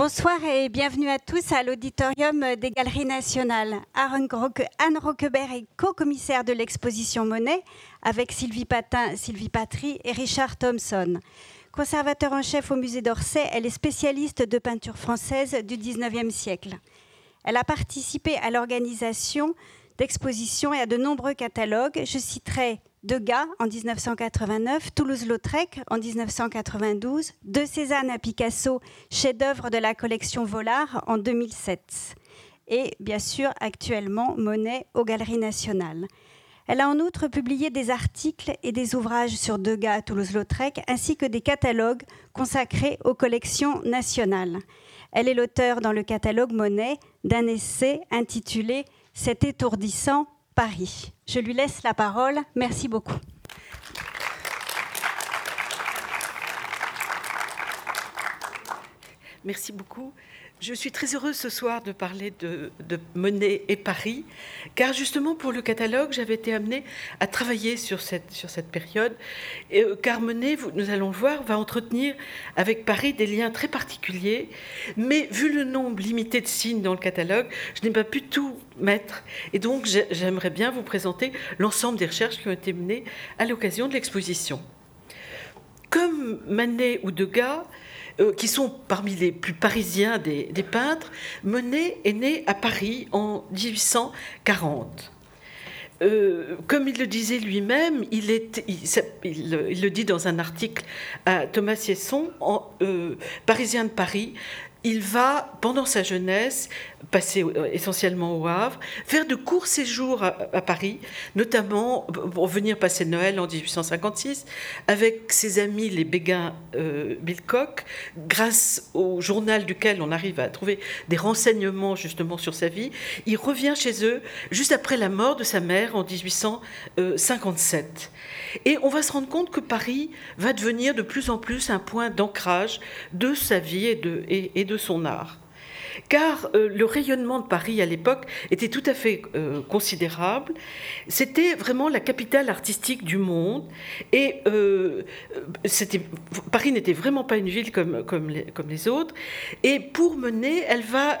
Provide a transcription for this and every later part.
Bonsoir et bienvenue à tous à l'auditorium des Galeries Nationales. Anne Roquebert est co-commissaire de l'exposition Monet avec Sylvie Patin, Sylvie Patry et Richard Thompson. Conservateur en chef au musée d'Orsay, elle est spécialiste de peinture française du 19e siècle. Elle a participé à l'organisation d'expositions et à de nombreux catalogues. Je citerai Degas en 1989, Toulouse-Lautrec en 1992, De Cézanne à Picasso, chef-d'œuvre de la collection Vollard en 2007. Et bien sûr, actuellement, Monet aux Galeries nationales. Elle a en outre publié des articles et des ouvrages sur Degas à Toulouse-Lautrec, ainsi que des catalogues consacrés aux collections nationales. Elle est l'auteur dans le catalogue Monet d'un essai intitulé Cet étourdissant Paris. Je lui laisse la parole. Merci beaucoup. Merci beaucoup. Je suis très heureuse ce soir de parler de, Monet et Paris, car justement pour le catalogue, j'avais été amenée à travailler sur cette, sur cette période, euh, car Monet, nous allons le voir, va entretenir avec Paris des liens très particuliers, mais vu le nombre limité de signes dans le catalogue, je n'ai pas pu tout mettre, et donc j'aimerais bien vous présenter l'ensemble des recherches qui ont été menées à l'occasion de l'exposition. Comme Manet ou Degas, euh, qui sont parmi les plus parisiens des, peintres, Monet est né à Paris en 1840. Euh, comme il le disait lui-même, il, le dit dans un article à Thomas Siesson, euh, parisien de Paris, il va, pendant sa jeunesse, passer euh, essentiellement au Havre, faire de courts séjours à, Paris, notamment pour venir passer Noël en 1856 avec ses amis les Béguins euh, Bilcock, grâce au journal duquel on arrive à trouver des renseignements justement sur sa vie. Il revient chez eux juste après la mort de sa mère en 1857. Et on va se rendre compte que Paris va devenir de plus en plus un point d'ancrage de sa vie et de, son art. Car euh, le rayonnement de Paris à l'époque était tout à fait euh, considérable. C'était vraiment la capitale artistique du monde. Et euh, Paris n'était vraiment pas une ville comme les autres. Et pour mener, elle va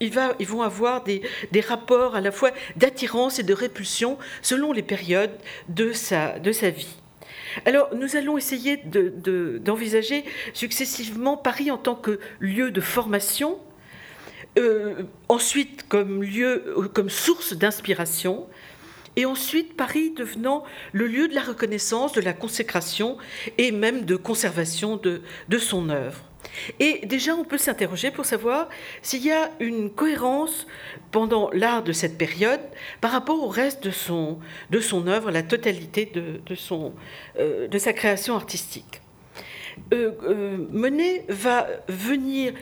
ils, vont avoir des, rapports à la fois d'attirance et de répulsion selon les périodes de sa, vie. Alors, nous allons essayer d'envisager successivement Paris en tant que lieu de formation, euh, ensuite comme lieu, comme source d'inspiration, et ensuite Paris devenant le lieu de la reconnaissance, de la consécration et même de conservation de son œuvre. Et déjà, on peut s'interroger pour savoir s'il y a une cohérence pendant l'art de cette période par rapport au reste de son, de son œuvre, la totalité de, de, son, euh, de sa création artistique. Euh, euh, Monet va venir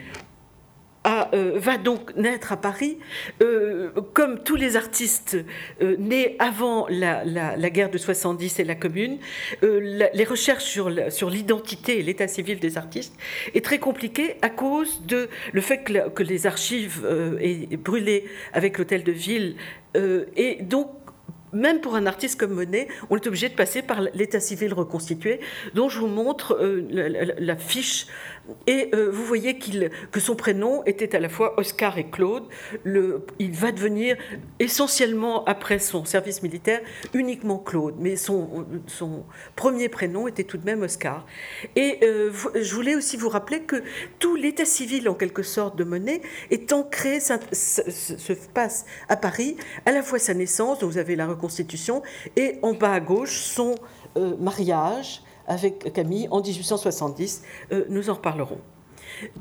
euh, va donc naître à Paris, euh, comme tous les artistes euh, nés avant la, guerre de 70 et la Commune. les recherches sur l'identité et l'état civil des artistes est très compliquée à cause de le fait que, les archives aient brûlé avec l'hôtel de ville et donc même pour un artiste comme Monet, on est obligé de passer par l'état civil reconstitué, dont je vous montre la, fiche et euh, vous voyez que son prénom était à la fois Oscar et Claude. il va devenir essentiellement, après son service militaire, uniquement Claude. Mais son, premier prénom était tout de même Oscar. Et euh, je voulais aussi vous rappeler que tout l'état civil, en quelque sorte, de Monet est ancré, se passe à Paris, à la fois sa naissance, dont vous avez la reconstitution, et en bas à gauche, son euh, mariage avec Camille en 1870. Euh, nous en reparlerons.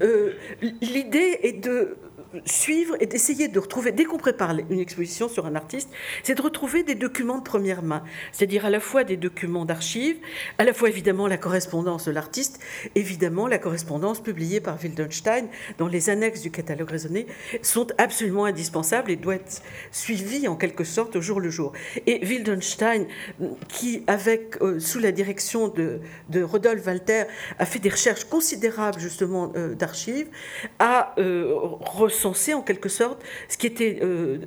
Euh, l'idée est de suivre et d'essayer de retrouver, dès qu'on prépare une exposition sur un artiste, c'est de retrouver des documents de première main, c'est-à-dire à la fois des documents d'archives, à la fois évidemment la correspondance de l'artiste, évidemment la correspondance publiée par Wildenstein dans les annexes du catalogue raisonné, sont absolument indispensables et doivent être suivies en quelque sorte au jour le jour. Et Wildenstein, qui avec, euh, sous la direction de, de Rodolphe Walter, a fait des recherches considérables justement euh, d'archives, a euh, reçu en quelque sorte ce qui était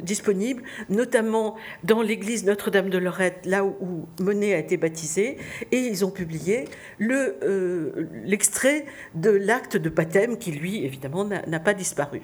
disponible, notamment dans l'église Notre-Dame de Lorette, là où, Monet a été baptisé, et ils ont publié l'extrait de l'acte de baptême qui, lui, évidemment, n'a pas disparu.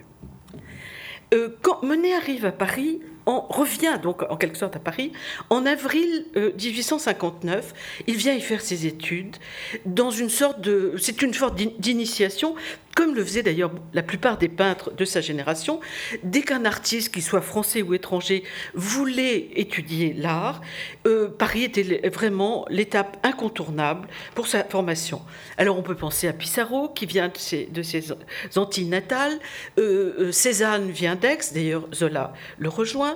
quand Monet arrive à Paris, on revient donc en quelque sorte à Paris. En avril 1859, euh, il vient y faire ses études dans une sorte de, c'est une sorte d'initiation comme le faisaient d'ailleurs la plupart des peintres de sa génération, dès qu'un artiste, qu'il soit français ou étranger, voulait étudier l'art, euh, Paris était vraiment l'étape incontournable pour sa formation. Alors on peut penser à Pissarro, qui vient de ses, Antilles natales, euh, Cézanne vient d'Aix, d'ailleurs Zola le rejoint,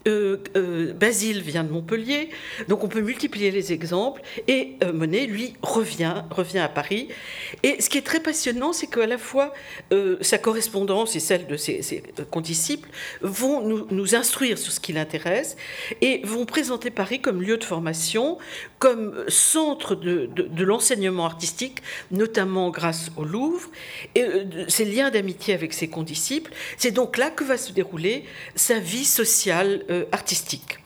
euh, euh, Basile vient de Montpellier, donc on peut multiplier les exemples. Et euh, Monet, lui, revient, revient à Paris. Et ce qui est très passionnant, c'est qu'à la fois sa correspondance et celle de ses, condisciples vont nous, instruire sur ce qui l'intéresse et vont présenter Paris comme lieu de formation, comme centre de, de l'enseignement artistique, notamment grâce au Louvre. Et ses liens d'amitié avec ses condisciples, c'est donc là que va se dérouler sa vie sociale euh, artistique.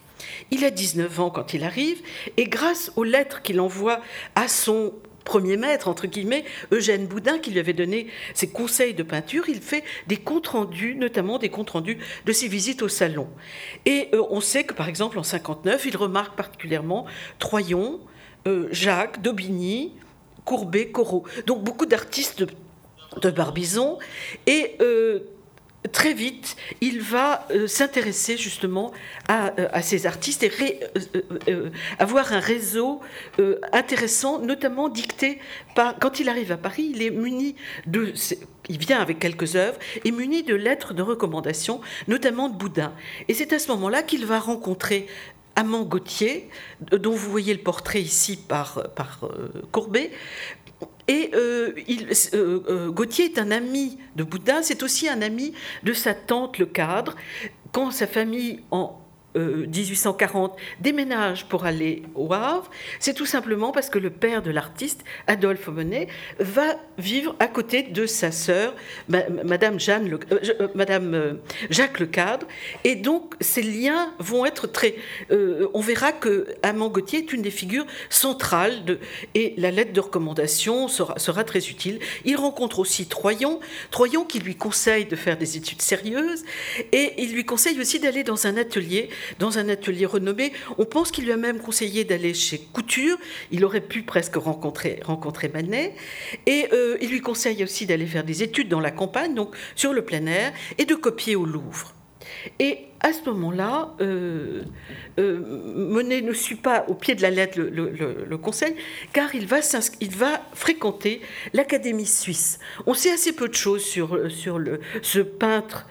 Il a 19 ans quand il arrive, et grâce aux lettres qu'il envoie à son premier maître, entre guillemets, Eugène Boudin, qui lui avait donné ses conseils de peinture, il fait des comptes rendus, notamment des comptes rendus de ses visites au salon. Et euh, on sait que, par exemple, en 59, il remarque particulièrement Troyon, euh, Jacques, Daubigny, Courbet, Corot. Donc beaucoup d'artistes de, Barbizon. Et très vite, il va euh, s'intéresser justement à, euh, ces artistes et euh, avoir un réseau intéressant, notamment dicté par. Quand il arrive à Paris, il est muni de. Il vient avec quelques œuvres et muni de lettres de recommandation, notamment de Boudin. Et c'est à ce moment-là qu'il va rencontrer Amand Gauthier, dont vous voyez le portrait ici par, par Courbet, et euh, euh, euh, Gauthier est un ami de Boudin, c'est aussi un ami de sa tante le cadre. Quand sa famille en 1840 euh, déménage pour aller au Havre, c'est tout simplement parce que le père de l'artiste, Adolphe Monet, va vivre à côté de sa sœur, Madame, Jeanne euh, euh, Madame Jacques Lecadre. Et donc, ces liens vont être très. on verra que Amand Gauthier est une des figures centrales et la lettre de recommandation sera, sera très utile. Il rencontre aussi Troyon, Troyon qui lui conseille de faire des études sérieuses et il lui conseille aussi d'aller dans un atelier dans un atelier renommé. On pense qu'il lui a même conseillé d'aller chez Couture. Il aurait pu presque rencontrer, rencontrer Manet. Et euh, il lui conseille aussi d'aller faire des études dans la campagne, donc sur le plein air, et de copier au Louvre. Et à ce moment-là, euh, euh, Monet ne suit pas au pied de la lettre le, conseil, car il va, fréquenter l'Académie suisse. On sait assez peu de choses sur, sur le, ce peintre,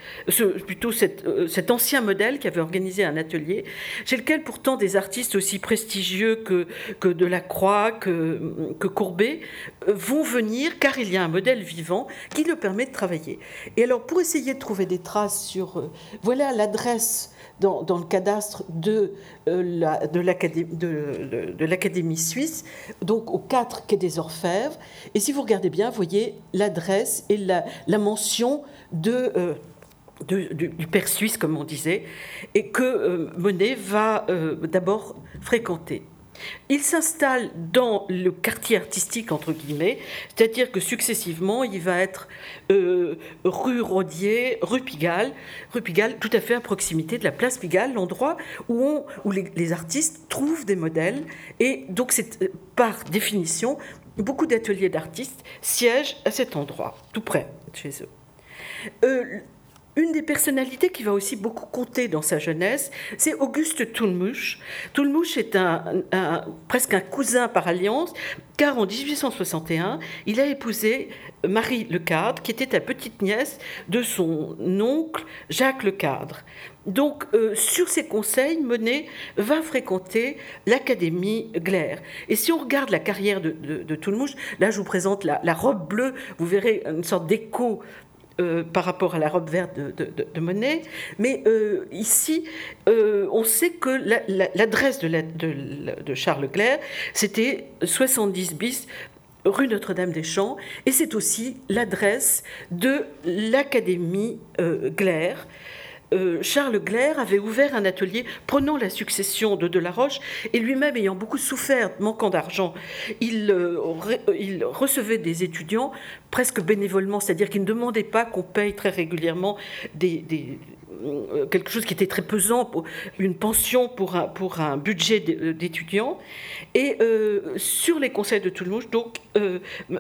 plutôt euh, cet ancien modèle qui avait organisé un atelier, chez lequel pourtant des artistes aussi prestigieux que, que Delacroix, que, que Courbet, vont venir, car il y a un modèle vivant qui le permet de travailler. Et alors, pour essayer de trouver des traces sur... voilà l'adresse dans, le cadastre de, euh, l'Académie suisse, donc au 4 quai des Orfèvres. Et si vous regardez bien, vous voyez l'adresse et la, mention euh, du, père suisse, comme on disait, et que euh, Monet va d'abord fréquenter. Il s'installe dans le quartier artistique, entre guillemets, c'est-à-dire que successivement, il va être euh, rue Rodier, rue Pigalle, rue Pigalle tout à fait à proximité de la place Pigalle, l'endroit où, les, artistes trouvent des modèles. Et donc, c'est euh, par définition, beaucoup d'ateliers d'artistes siègent à cet endroit, tout près de chez eux. Euh, une des personnalités qui va aussi beaucoup compter dans sa jeunesse, c'est Auguste Toulmouche. Toulmouche est un, presque un cousin par alliance, car en 1861, il a épousé Marie Lecadre, qui était la petite nièce de son oncle Jacques Lecadre. Donc, euh, sur ses conseils, Monet va fréquenter l'Académie Glaire. Et si on regarde la carrière de, Toulmouche, là je vous présente la, robe bleue, vous verrez une sorte d'écho euh, par rapport à la robe verte de, Monet. Mais euh, ici, euh, on sait que l'adresse de, Charles Leclerc, c'était 70 bis rue Notre-Dame-des-Champs, et c'est aussi l'adresse de l'Académie Glaire. Euh, Charles Glaire avait ouvert un atelier prenant la succession de Delaroche et lui-même ayant beaucoup souffert, manquant d'argent, il, euh, il, recevait des étudiants presque bénévolement, c'est-à-dire qu'il ne demandait pas qu'on paye très régulièrement euh, quelque chose qui était très pesant, une pension pour un, pour un budget d'étudiants. Et sur les conseils de Toulouse, donc,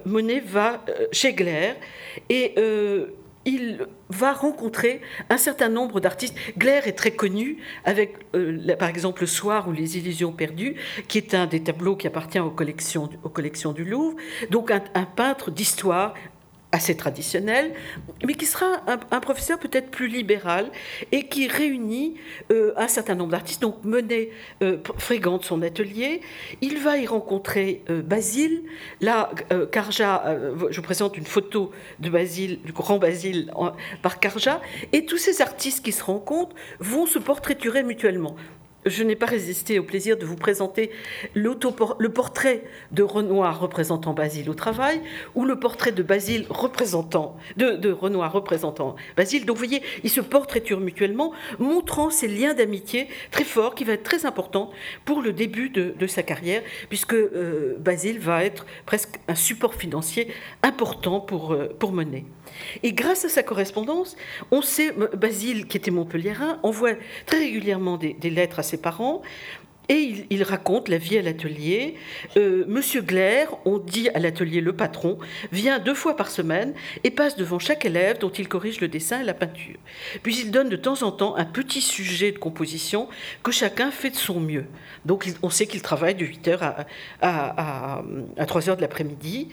Monet va chez Glaire et il va rencontrer un certain nombre d'artistes. Glaire est très connu avec, euh, par exemple, Le Soir ou Les Illusions perdues, qui est un des tableaux qui appartient aux collections, du Louvre. Donc un peintre d'histoire assez traditionnel, mais qui sera un, professeur peut-être plus libéral et qui réunit euh, un certain nombre d'artistes. Donc Monet euh, fréquente son atelier, il va y rencontrer euh, Basile. Là, Carja, je vous présente une photo de Basile, du grand Basile par Carja, et tous ces artistes qui se rencontrent vont se portraiturer mutuellement je n'ai pas résisté au plaisir de vous présenter le portrait de Renoir représentant Basile au travail ou le portrait de Basile représentant de, Renoir représentant Basile. Donc vous voyez, ils se portraiturent mutuellement, montrant ces liens d'amitié très forts qui va être très important pour le début de, sa carrière, puisque euh, Basile va être presque un support financier important pour, euh, pour Monet. Et grâce à sa correspondance, on sait, Basile, qui était montpelliérain, envoie très régulièrement des, lettres à ses parents. Et il, raconte la vie à l'atelier. Euh, Monsieur Glaire, on dit à l'atelier le patron, vient deux fois par semaine et passe devant chaque élève dont il corrige le dessin et la peinture. Puis il donne de temps en temps un petit sujet de composition que chacun fait de son mieux. Donc on sait qu'il travaille de 8h à, à, à 3h de l'après-midi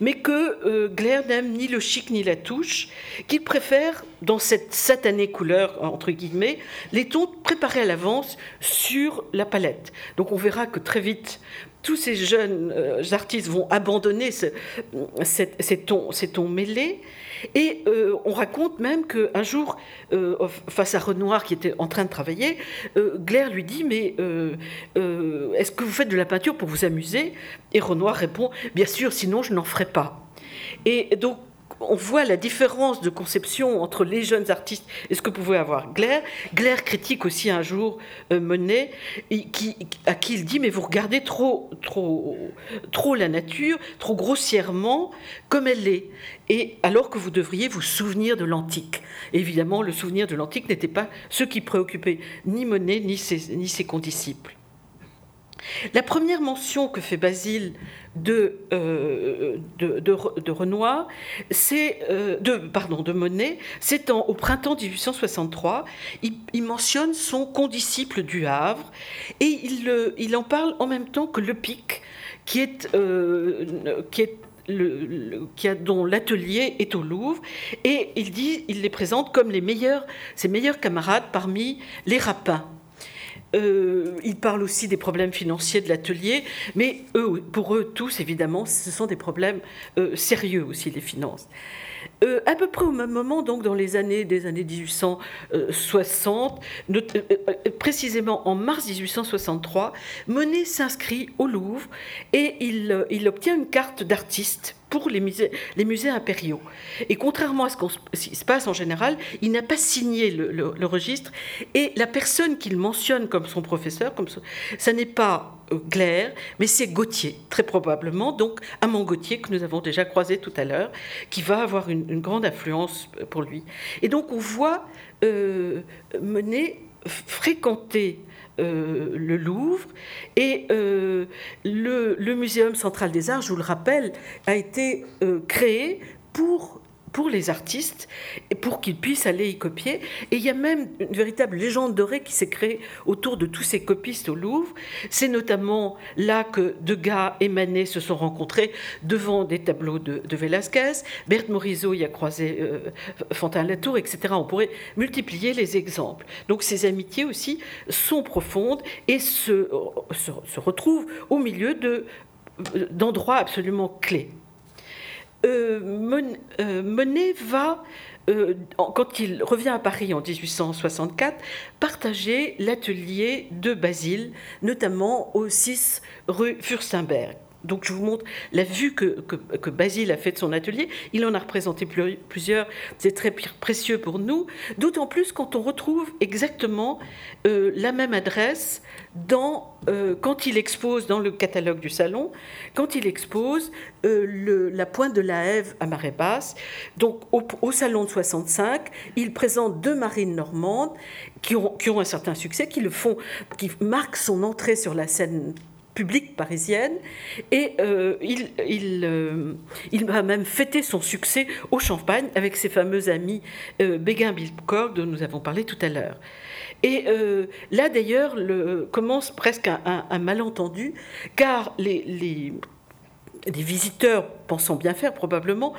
mais que euh, Glaire n'aime ni le chic ni la touche, qu'il préfère, dans cette satanée couleur, entre guillemets, les tons préparés à l'avance sur la palette. Donc on verra que très vite, tous ces jeunes euh, artistes vont abandonner ces, tons, ces tons mêlés. Et euh, on raconte même qu'un jour, euh, face à Renoir qui était en train de travailler, euh, Glaire lui dit Mais est-ce que vous faites de la peinture pour vous amuser? Et Renoir répond Bien sûr, sinon je n'en ferai pas. Et donc, on voit la différence de conception entre les jeunes artistes et ce que pouvait avoir Glaire. Glaire critique aussi un jour euh, Monet, qui, à qui il dit mais vous regardez trop, trop, trop la nature, trop grossièrement comme elle est, et alors que vous devriez vous souvenir de l'antique. Évidemment, le souvenir de l'antique n'était pas ce qui préoccupait ni Monet ni ses condisciples. La première mention que fait Basile de, euh, Renoir, c'est euh, de, pardon, de Monet, c'est au printemps 1863. Il, mentionne son condisciple du Havre et il, il, en parle en même temps que Le Pic, qui est, euh, qui est le, qui a, dont l'atelier est au Louvre, et il dit, il les présente comme les meilleurs, ses meilleurs camarades parmi les rapins. Euh, il parle aussi des problèmes financiers de l'atelier, mais eux, pour eux tous, évidemment, ce sont des problèmes euh, sérieux aussi, les finances. Euh, à peu près au même moment, donc dans les années des années 1860, précisément en mars 1863, Monet s'inscrit au Louvre et il, obtient une carte d'artiste pour les musées, impériaux. Et contrairement à ce, qui se passe en général, il n'a pas signé le, registre et la personne qu'il mentionne comme son professeur, comme ça, n'est pas euh, Glaire, mais c'est Gauthier, très probablement, donc Amand Gauthier, que nous avons déjà croisé tout à l'heure, qui va avoir une, grande influence pour lui. Et donc on voit euh, mener fréquenter euh, le Louvre. Et euh, le, le, Muséum central des arts, je vous le rappelle, a été euh, créé pour pour les artistes et pour qu'ils puissent aller y copier. Et il y a même une véritable légende dorée qui s'est créée autour de tous ces copistes au Louvre. C'est notamment là que Degas et Manet se sont rencontrés devant des tableaux de, de Velázquez. Berthe Morisot y a croisé euh, Fantin Latour, etc. On pourrait multiplier les exemples. Donc ces amitiés aussi sont profondes et se, se, se retrouvent au milieu d'endroits absolument clés. Euh, euh, Monet va, euh, quand il revient à Paris en 1864, partager l'atelier de Basile, notamment au 6 rue Furstenberg. Donc je vous montre la vue que, que, Basile a fait de son atelier. Il en a représenté plusieurs. C'est très précieux pour nous, d'autant plus quand on retrouve exactement euh, la même adresse dans, euh, quand il expose dans le catalogue du salon, quand il expose euh, la pointe de la Hève à marée basse. Donc au, au, salon de 65, il présente deux marines normandes qui ont, qui ont un certain succès, qui le font, qui marquent son entrée sur la scène publique parisienne et euh, il, il, euh, il, va même fêter son succès au Champagne avec ses fameux amis euh, Béguin Bilcock dont nous avons parlé tout à l'heure. Et là d'ailleurs commence presque un, malentendu car les, les visiteurs pensant bien faire probablement,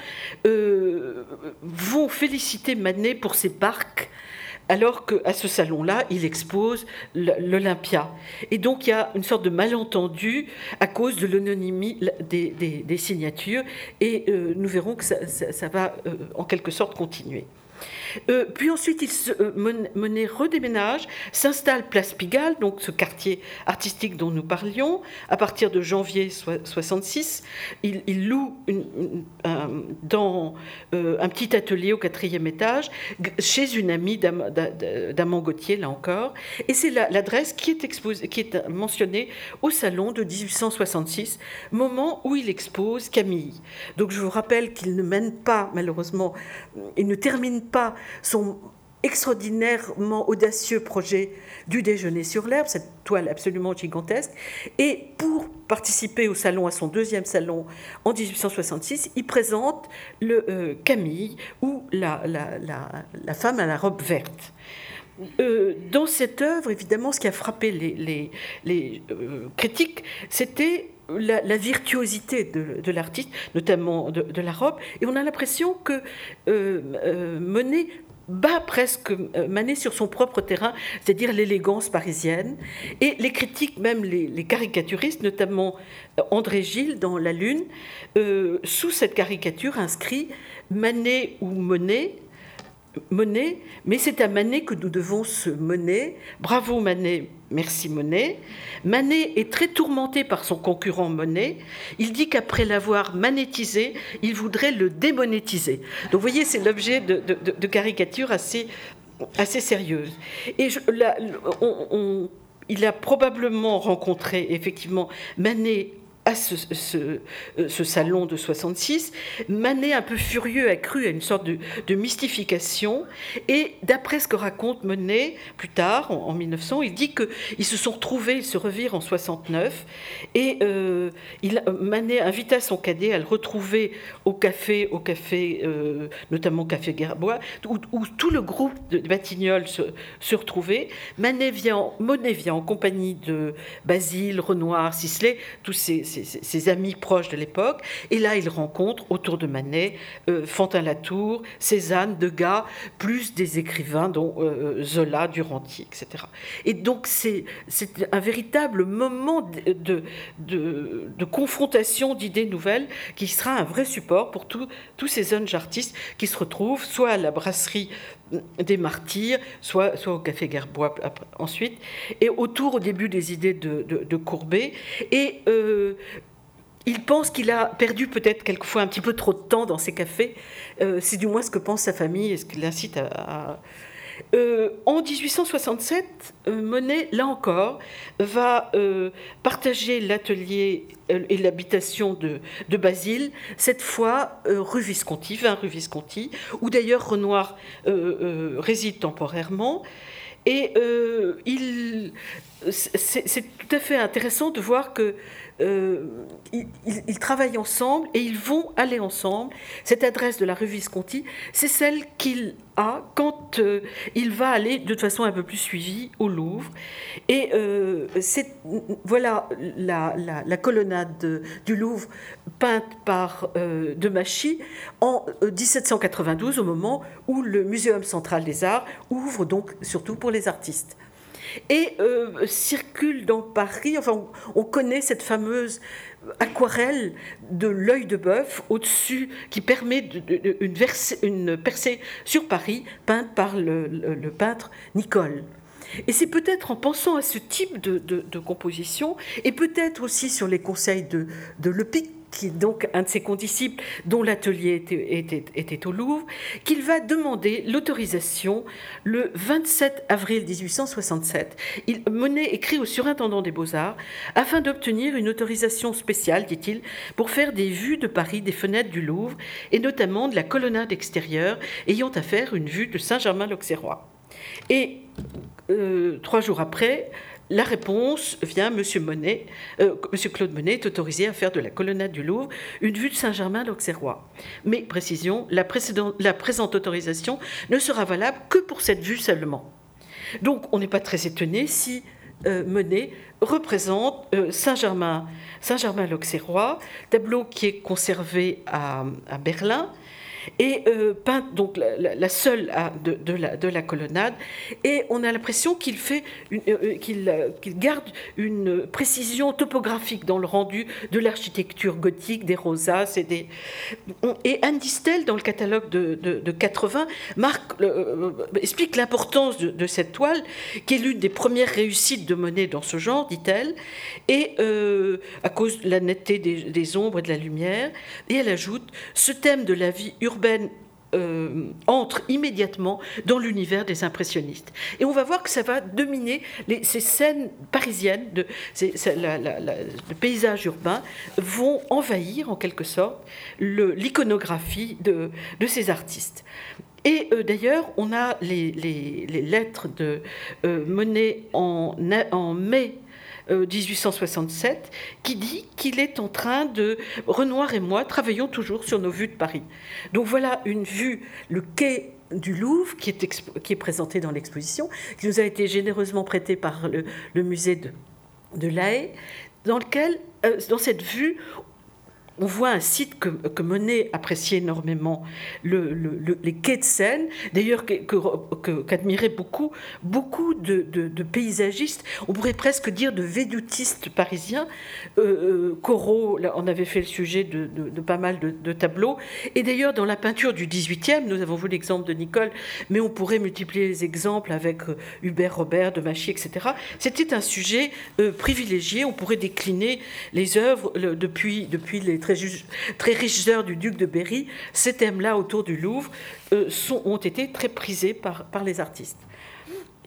vont féliciter Manet pour ses parcs alors qu'à ce salon-là, il expose l'Olympia. Et donc il y a une sorte de malentendu à cause de l'anonymie des, signatures, et euh, nous verrons que ça, va euh, en quelque sorte continuer. Euh, puis ensuite, il se, euh, redéménage, s'installe place Pigalle, donc ce quartier artistique dont nous parlions. À partir de janvier 66, il, loue un, dans euh, un petit atelier au quatrième étage, chez une amie d'Amand Gauthier, là encore. Et c'est l'adresse qui est exposée, qui est mentionnée au salon de 1866, moment où il expose Camille. Donc je vous rappelle qu'il ne mène pas, malheureusement, il ne termine pas son extraordinairement audacieux projet du déjeuner sur l'herbe, cette toile absolument gigantesque. Et pour participer au salon, à son deuxième salon en 1866, il présente le euh, Camille ou la, la, femme à la robe verte. Euh, dans cette œuvre, évidemment, ce qui a frappé les, les, euh, critiques, c'était la, virtuosité de, l'artiste, notamment de, la robe, et on a l'impression que Monet bat presque euh, Manet sur son propre terrain, c'est-à-dire l'élégance parisienne. Et les critiques, même les, caricaturistes, notamment euh, André Gilles dans La Lune, euh, sous cette caricature inscrit Manet ou Monet, Monet, mais c'est à Manet que nous devons se mener. Bravo Manet, merci Monet. Manet est très tourmenté par son concurrent Monet. Il dit qu'après l'avoir monétisé, il voudrait le démonétiser. Donc vous voyez, c'est l'objet de, caricatures assez, assez sérieuses. Et il a probablement rencontré effectivement Manet à euh, ce, salon de 66, Manet, un peu furieux, a cru à une sorte de, mystification. Et d'après ce que raconte Manet plus tard, en, 1900, il dit qu'ils se sont retrouvés, ils se revirent en 69. Et euh, il, Manet invita son cadet à le retrouver au café, au café euh, notamment Café Gerbois, où, tout le groupe de Batignolles se, retrouvait. Manet vient, Monet vient en compagnie de Basile, Renoir, Sisley, tous ces ses, amis proches de l'époque. Et là, il rencontre autour de Manet euh, Fantin-Latour, Cézanne, Degas, plus des écrivains dont euh, Zola, Duranty, etc. Et donc, c'est un véritable moment de, de, confrontation d'idées nouvelles qui sera un vrai support pour tous ces jeunes artistes qui se retrouvent soit à la brasserie des martyrs, soit, soit au Café Gerbois ensuite, et autour au début des idées de, Courbet. Et euh, il pense qu'il a perdu peut-être quelquefois un petit peu trop de temps dans ces cafés. Euh, c'est du moins ce que pense sa famille et ce qui l'incite à, euh, en 1867, euh, Monet, là encore, va euh, partager l'atelier et l'habitation de, Basile, cette fois rue Visconti, 20 rue Visconti, où d'ailleurs Renoir réside temporairement. Et c'est tout à fait intéressant de voir que euh, ils, travaillent ensemble et ils vont aller ensemble. Cette adresse de la rue Visconti, c'est celle qu'il a quand euh, il va aller de toute façon un peu plus suivi au Louvre. Et euh, voilà la, colonnade du Louvre peinte par De Machy en 1792, au moment où le Muséum central des arts ouvre donc surtout pour les artistes et euh, circule dans Paris. Enfin, on, connaît cette fameuse aquarelle de l'œil de bœuf au-dessus qui permet une, percée sur Paris peinte par le, peintre Nicole. Et c'est peut-être en pensant à ce type de, composition, et peut-être aussi sur les conseils de, de Lepic, qui est donc un de ses condisciples, dont l'atelier était, était, au Louvre, qu'il va demander l'autorisation le 27 avril 1867. Il, Monet écrit au surintendant des beaux-arts afin d'obtenir une autorisation spéciale, dit-il, pour faire des vues de Paris des fenêtres du Louvre et notamment de la colonnade extérieure ayant à faire une vue de Saint-Germain-l'Auxerrois. Et euh, trois jours après, la réponse vient, Monsieur, Monet, euh, Monsieur Claude Monet est autorisé à faire de la colonnade du Louvre une vue de Saint-Germain-l'Auxerrois. Mais, précision, la, présente autorisation ne sera valable que pour cette vue seulement. Donc, on n'est pas très étonné si euh, Monet représente euh, Saint-Germain, Saint-Germain-l'Auxerrois, tableau qui est conservé à Berlin et euh, peint donc la, seule de, la, colonnade. Et on a l'impression qu'il fait, euh, euh, qu'il garde une précision topographique dans le rendu de l'architecture gothique, des rosaces et des. Et Anne Distel, dans le catalogue de, 80, marque, explique l'importance de, cette toile, qui est l'une des premières réussites de Monet dans ce genre, dit-elle, et à cause de la netteté des, des ombres et de la lumière. Et elle ajoute ce thème de la vie urbaine urbaine euh, entre immédiatement dans l'univers des impressionnistes. Et on va voir que ça va dominer ces scènes parisiennes, de, le paysage urbain, vont envahir en quelque sorte l'iconographie de, ces artistes. Et euh, d'ailleurs, on a les, lettres de euh, Monet en mai 1867, euh, qui dit qu'il est en train de, Renoir et moi, travaillons toujours sur nos vues de Paris. Donc voilà une vue, le quai du Louvre, qui est, qui est présenté dans l'exposition, qui nous a été généreusement prêté par le, musée de, de La Haye, dans lequel, euh, dans cette vue, on voit un site que, Monet appréciait énormément, les quais de Seine, d'ailleurs qu'admiraient beaucoup, de, paysagistes, on pourrait presque dire de védutistes parisiens. Euh, euh, Corot, on avait fait le sujet de, pas mal de, tableaux. Et d'ailleurs, dans la peinture du 18e, nous avons vu l'exemple de Nicole, mais on pourrait multiplier les exemples avec euh, Hubert Robert, de Machy, etc. C'était un sujet privilégié. On pourrait décliner les œuvres depuis, depuis les très, riches heures du duc de Berry, ces thèmes-là autour du Louvre euh, ont été très prisés par, les artistes.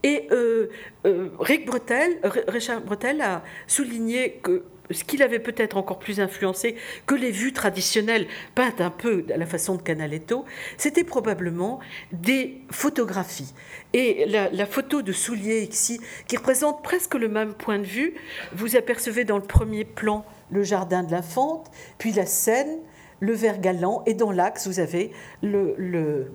Et euh, euh, Bretel, Richard Bretel a souligné que ce qu'il avait peut-être encore plus influencé que les vues traditionnelles peintes un peu à la façon de Canaletto, c'était probablement des photographies. Et la, la, photo de Soulier ici, qui représente presque le même point de vue, vous apercevez dans le premier plan le jardin de la Fente, puis la Seine, le Vert Galant, et dans l'axe, vous avez le, le,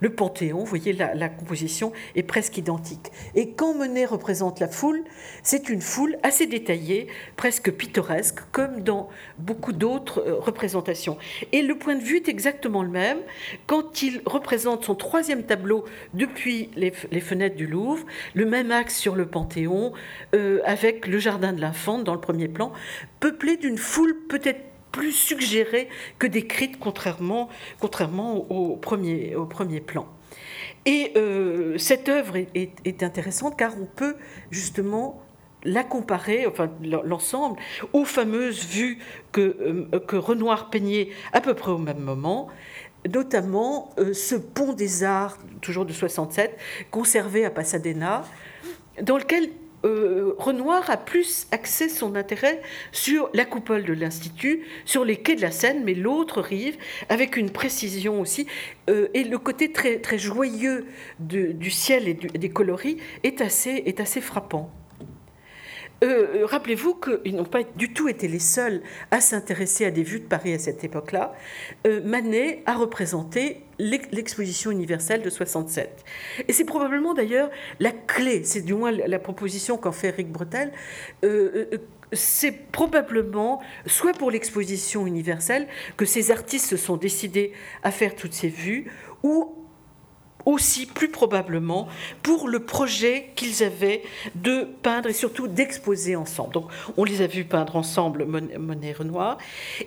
le Panthéon. Vous voyez, la, composition est presque identique. Et quand Monet représente la foule, c'est une foule assez détaillée, presque pittoresque, comme dans beaucoup d'autres euh, représentations. Et le point de vue est exactement le même quand il représente son troisième tableau depuis les, fenêtres du Louvre, le même axe sur le Panthéon, euh, avec le jardin de l'Infante dans le premier plan, peuplé d'une foule peut-être plus suggérée que décrite, contrairement, au, premier, plan. Et euh, cette œuvre est, intéressante car on peut justement la comparer, enfin l'ensemble, aux fameuses vues que, euh, que Renoir peignait à peu près au même moment, notamment euh, ce pont des arts, toujours de 67, conservé à Pasadena, dans lequel euh, Renoir a plus axé son intérêt sur la coupole de l'Institut, sur les quais de la Seine, mais l'autre rive, avec une précision aussi. Euh, et le côté très, joyeux du ciel et des coloris est assez, est assez frappant. Euh, rappelez-vous qu'ils n'ont pas du tout été les seuls à s'intéresser à des vues de Paris à cette époque-là. Euh, Manet a représenté l'exposition universelle de 67. Et c'est probablement d'ailleurs la clé, c'est du moins la proposition qu'en fait Eric Bretel. Euh, c'est probablement, soit pour l'exposition universelle, que ces artistes se sont décidés à faire toutes ces vues, ou aussi plus probablement pour le projet qu'ils avaient de peindre et surtout d'exposer ensemble. Donc on les a vus peindre ensemble Monet Renoir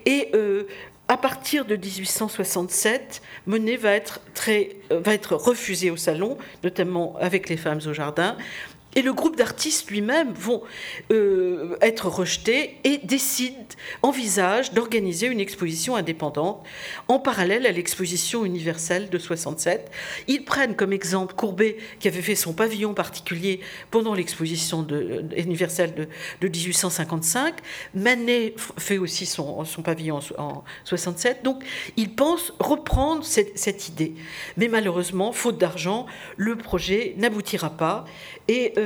et euh, à partir de 1867, Monet va être, très, va être refusé au salon, notamment avec les femmes au jardin et le groupe d'artistes lui-même vont euh, être rejetés et décident, envisagent d'organiser une exposition indépendante en parallèle à l'exposition universelle de 67. Ils prennent comme exemple Courbet qui avait fait son pavillon particulier pendant l'exposition universelle de, 1855. Manet fait aussi son, pavillon en, 67. Donc ils pensent reprendre cette, cette idée. Mais malheureusement, faute d'argent, le projet n'aboutira pas. Et, euh,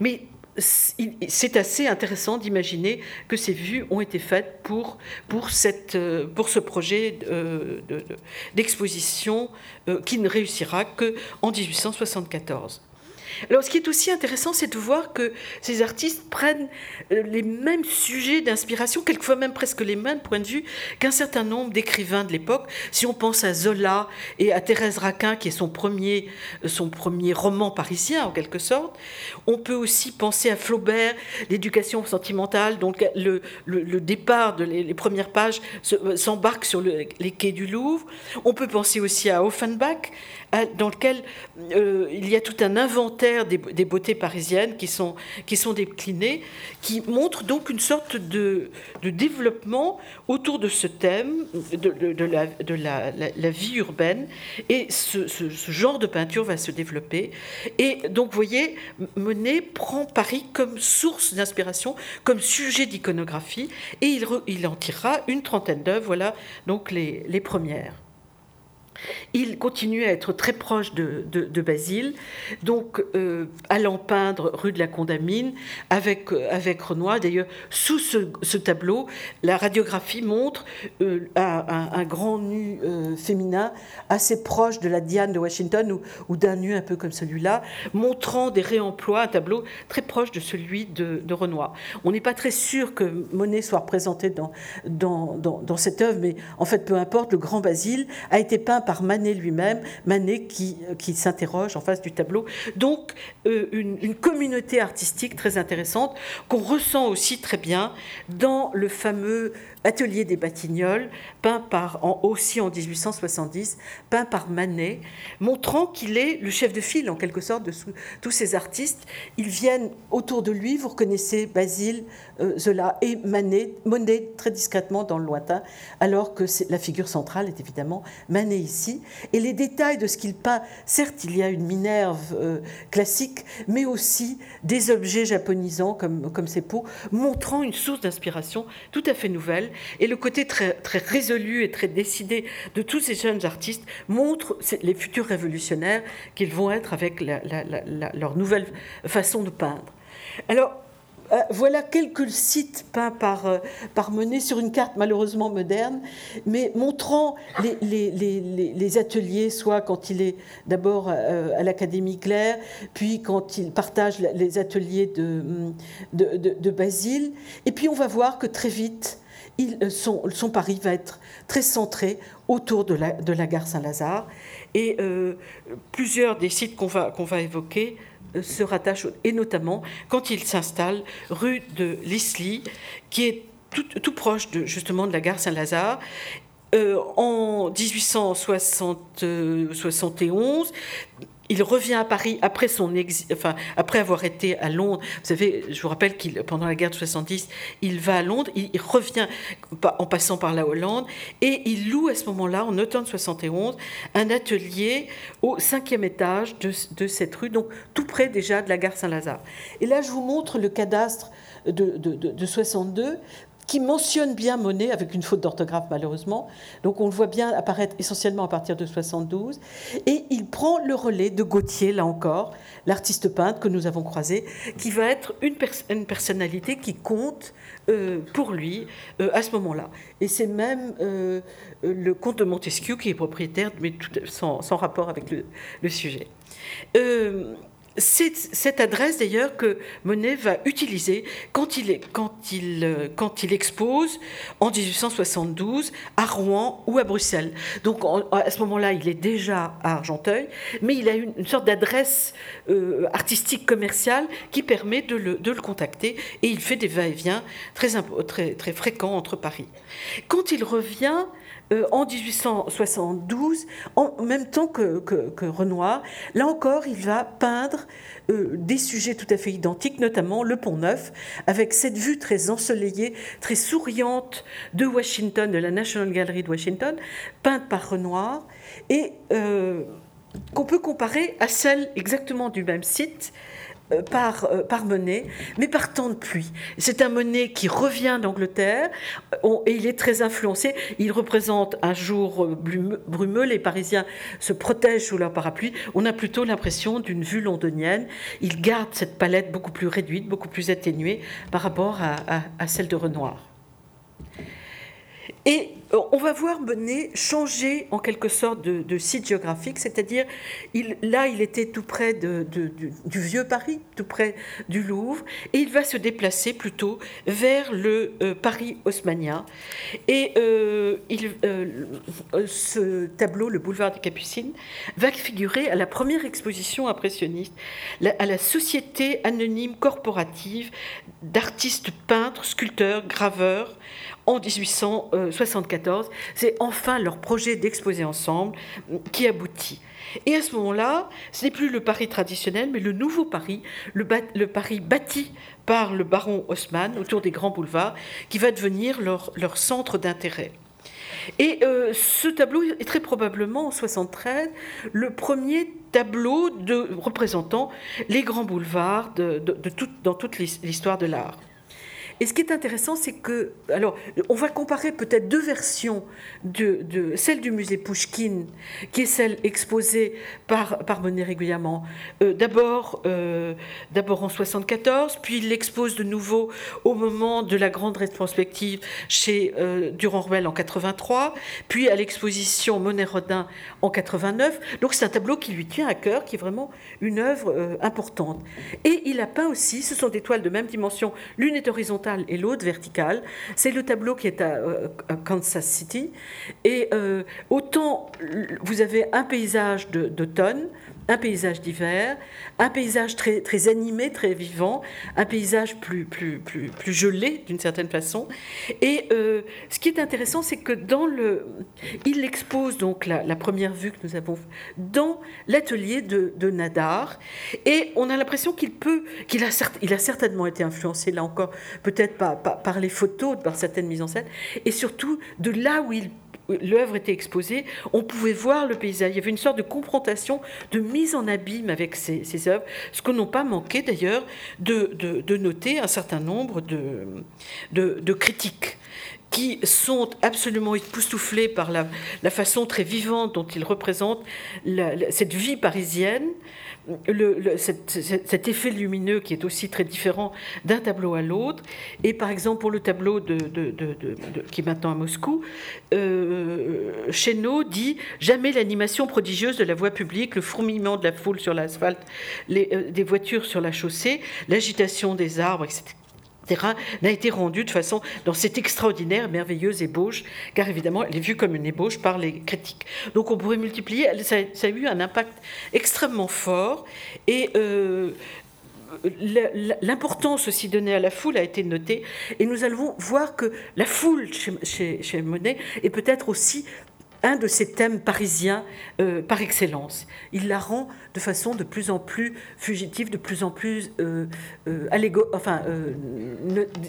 mais c'est assez intéressant d'imaginer que ces vues ont été faites pour, euh, ce projet euh, d'exposition qui ne réussira qu'en 1874. Alors, ce qui est aussi intéressant, c'est de voir que ces artistes prennent euh, les mêmes sujets d'inspiration, quelquefois même presque les mêmes points de vue qu'un certain nombre d'écrivains de l'époque. Si on pense à Zola et à Thérèse Raquin, qui est son premier, euh, son premier roman parisien, en quelque sorte, on peut aussi penser à Flaubert, l'éducation sentimentale, donc le, le, départ de les, premières pages euh, s'embarque sur les quais du Louvre. On peut penser aussi à Offenbach, dans lequel il y a tout un inventaire des, beautés parisiennes qui sont, qui sont déclinées, qui montrent donc une sorte de, développement autour de ce thème de, de, la, de la, la, vie urbaine. Et ce, ce, genre de peinture va se développer. Et donc, vous voyez, Monet prend Paris comme source d'inspiration, comme sujet d'iconographie, et il, il en tirera une trentaine d'œuvres. Voilà donc les, les premières. Il continue à être très proche de, Basile, donc euh, allant peindre rue de la Condamine avec, euh, avec Renoir. D'ailleurs, sous ce, tableau, la radiographie montre euh, un, grand nu féminin assez proche de la Diane de Washington ou, d'un nu un peu comme celui-là, montrant des réemplois, un tableau très proche de celui de, Renoir. On n'est pas très sûr que Monet soit représenté dans, dans, dans cette œuvre, mais en fait, peu importe, le grand Basile a été peint par Manet lui-même, Manet qui, qui s'interroge en face du tableau. Donc euh, une, communauté artistique très intéressante qu'on ressent aussi très bien dans le fameux Atelier des Batignolles, peint par, en, aussi en 1870, peint par Manet, montrant qu'il est le chef de file en quelque sorte de tous ces artistes. Ils viennent autour de lui, vous reconnaissez Basile, euh, Zola et Manet, Monet très discrètement dans le lointain, alors que la figure centrale est évidemment Manet ici. Et les détails de ce qu'il peint, certes il y a une Minerve euh, classique, mais aussi des objets japonisants comme, comme ces peaux, montrant une source d'inspiration tout à fait nouvelle et le côté très, résolu et très décidé de tous ces jeunes artistes montre les futurs révolutionnaires qu'ils vont être avec leur nouvelle façon de peindre. Alors, euh, voilà quelques sites peints par, euh, par Monet sur une carte malheureusement moderne, mais montrant les, ateliers, soit quand il est d'abord euh, à l'Académie Claire, puis quand il partage les ateliers de, de Basile. Et puis on va voir que très vite, euh, son, pari va être très centré autour de la, de la gare Saint-Lazare. Et euh, plusieurs des sites qu'on va, va évoquer euh, se rattachent, et notamment quand il s'installe rue de Lisly, qui est tout, tout, proche de, justement de la gare Saint-Lazare. en 1871, il revient à Paris après, avoir été à Londres. Vous savez, je vous rappelle qu'il pendant la guerre de 70, il va à Londres, il, revient en passant par la Hollande, et il loue à ce moment-là, en automne 71, un atelier au cinquième étage de, cette rue, donc tout près déjà de la gare Saint-Lazare. Et là, je vous montre le cadastre de, de, de 62 qui mentionne bien Monet, avec une faute d'orthographe malheureusement. Donc on le voit bien apparaître essentiellement à partir de 72. Et il prend le relais de Gauthier, là encore, l'artiste peintre que nous avons croisé, qui va être une, personnalité qui compte euh, pour lui euh, à ce moment-là. Et c'est même euh, le comte de Montesquieu qui est propriétaire, mais sans, rapport avec le sujet. C'est cette adresse d'ailleurs que Monet va utiliser quand il, euh, expose en 1872 à Rouen ou à Bruxelles. Donc à ce moment-là, il est déjà à Argenteuil, mais il a une, sorte d'adresse euh, artistique commerciale qui permet de le, contacter et il fait des va-et-vient très, très fréquents entre Paris. Quand il revient euh, en 1872, en même temps que, Renoir. Là encore, il va peindre euh, des sujets tout à fait identiques, notamment le Pont Neuf, avec cette vue très ensoleillée, très souriante de Washington, de la National Gallery de Washington, peinte par Renoir, et euh, qu'on peut comparer à celle exactement du même site par, euh, par Monet, mais par temps de pluie. C'est un Monet qui revient d'Angleterre et il est très influencé. Il représente un jour euh, brumeux, les Parisiens se protègent sous leur parapluie. On a plutôt l'impression d'une vue londonienne. Il garde cette palette beaucoup plus réduite, beaucoup plus atténuée par rapport à celle de Renoir. Et euh, on va voir Monet changer en quelque sorte de, site géographique, c'est-à-dire là il était tout près du, vieux Paris, tout près du Louvre, et il va se déplacer plutôt vers le euh, Paris haussmanien. Et euh, ce tableau, le boulevard des Capucines, va figurer à la première exposition impressionniste, à la Société anonyme corporative d'artistes peintres, sculpteurs, graveurs en 1874. C'est enfin leur projet d'exposer ensemble qui aboutit. Et à ce moment-là, ce n'est plus le Paris traditionnel, mais le nouveau Paris, le, Paris bâti par le baron Haussmann autour des grands boulevards, qui va devenir leur, centre d'intérêt. Et euh, ce tableau est très probablement en 73 le premier tableau de, représentant les grands boulevards dans toute l'histoire de l'art. Et ce qui est intéressant, c'est que, alors, on va comparer peut-être deux versions de, celle du musée Pouchkine, qui est celle exposée par, par Monet régulièrement. Euh, d'abord, euh, d'abord en 74, puis il l'expose de nouveau au moment de la grande rétrospective chez euh, Durand-Ruel en 83, puis à l'exposition Monet-Rodin en 89. Donc c'est un tableau qui lui tient à cœur, qui est vraiment une œuvre importante. Et il a peint aussi, ce sont des toiles de même dimension, l'une est horizontale et l'autre verticale. C'est le tableau qui est à, euh, Kansas City. Et euh, autant vous avez un paysage d'automne, un paysage d'hiver, un paysage très, très animé, très vivant, un paysage plus, plus, plus, plus gelé d'une certaine façon. Et euh, ce qui est intéressant, c'est que dans le. Il expose donc la, première vue que nous avons dans l'atelier de, Nadar. Et on a l'impression qu'il peut. qu'il a, il a certainement été influencé, là encore, peut-être par, par les photos, par certaines mises en scène, et surtout de là où il l'œuvre était exposée, on pouvait voir le paysage. Il y avait une sorte de confrontation, de mise en abîme avec ces, œuvres, ce que n'ont pas manqué d'ailleurs de, noter un certain nombre de, critiques qui sont absolument époustouflés par la, façon très vivante dont il représente cette vie parisienne, cet, effet lumineux qui est aussi très différent d'un tableau à l'autre. Et par exemple, pour le tableau qui est maintenant à Moscou, euh, Chénaud dit Jamais l'animation prodigieuse de la voie publique, le fourmillement de la foule sur l'asphalte, euh, des voitures sur la chaussée, l'agitation des arbres, etc n'a été rendue de façon dans cette extraordinaire, merveilleuse ébauche, car évidemment, elle est vue comme une ébauche par les critiques. Donc on pourrait multiplier, ça, a eu un impact extrêmement fort, et euh, l'importance aussi donnée à la foule a été notée, et nous allons voir que la foule chez, chez Monet est peut-être aussi un de ces thèmes parisiens euh, par excellence. Il la rend de façon de plus en plus fugitive, de plus en plus euh, euh enfin, euh,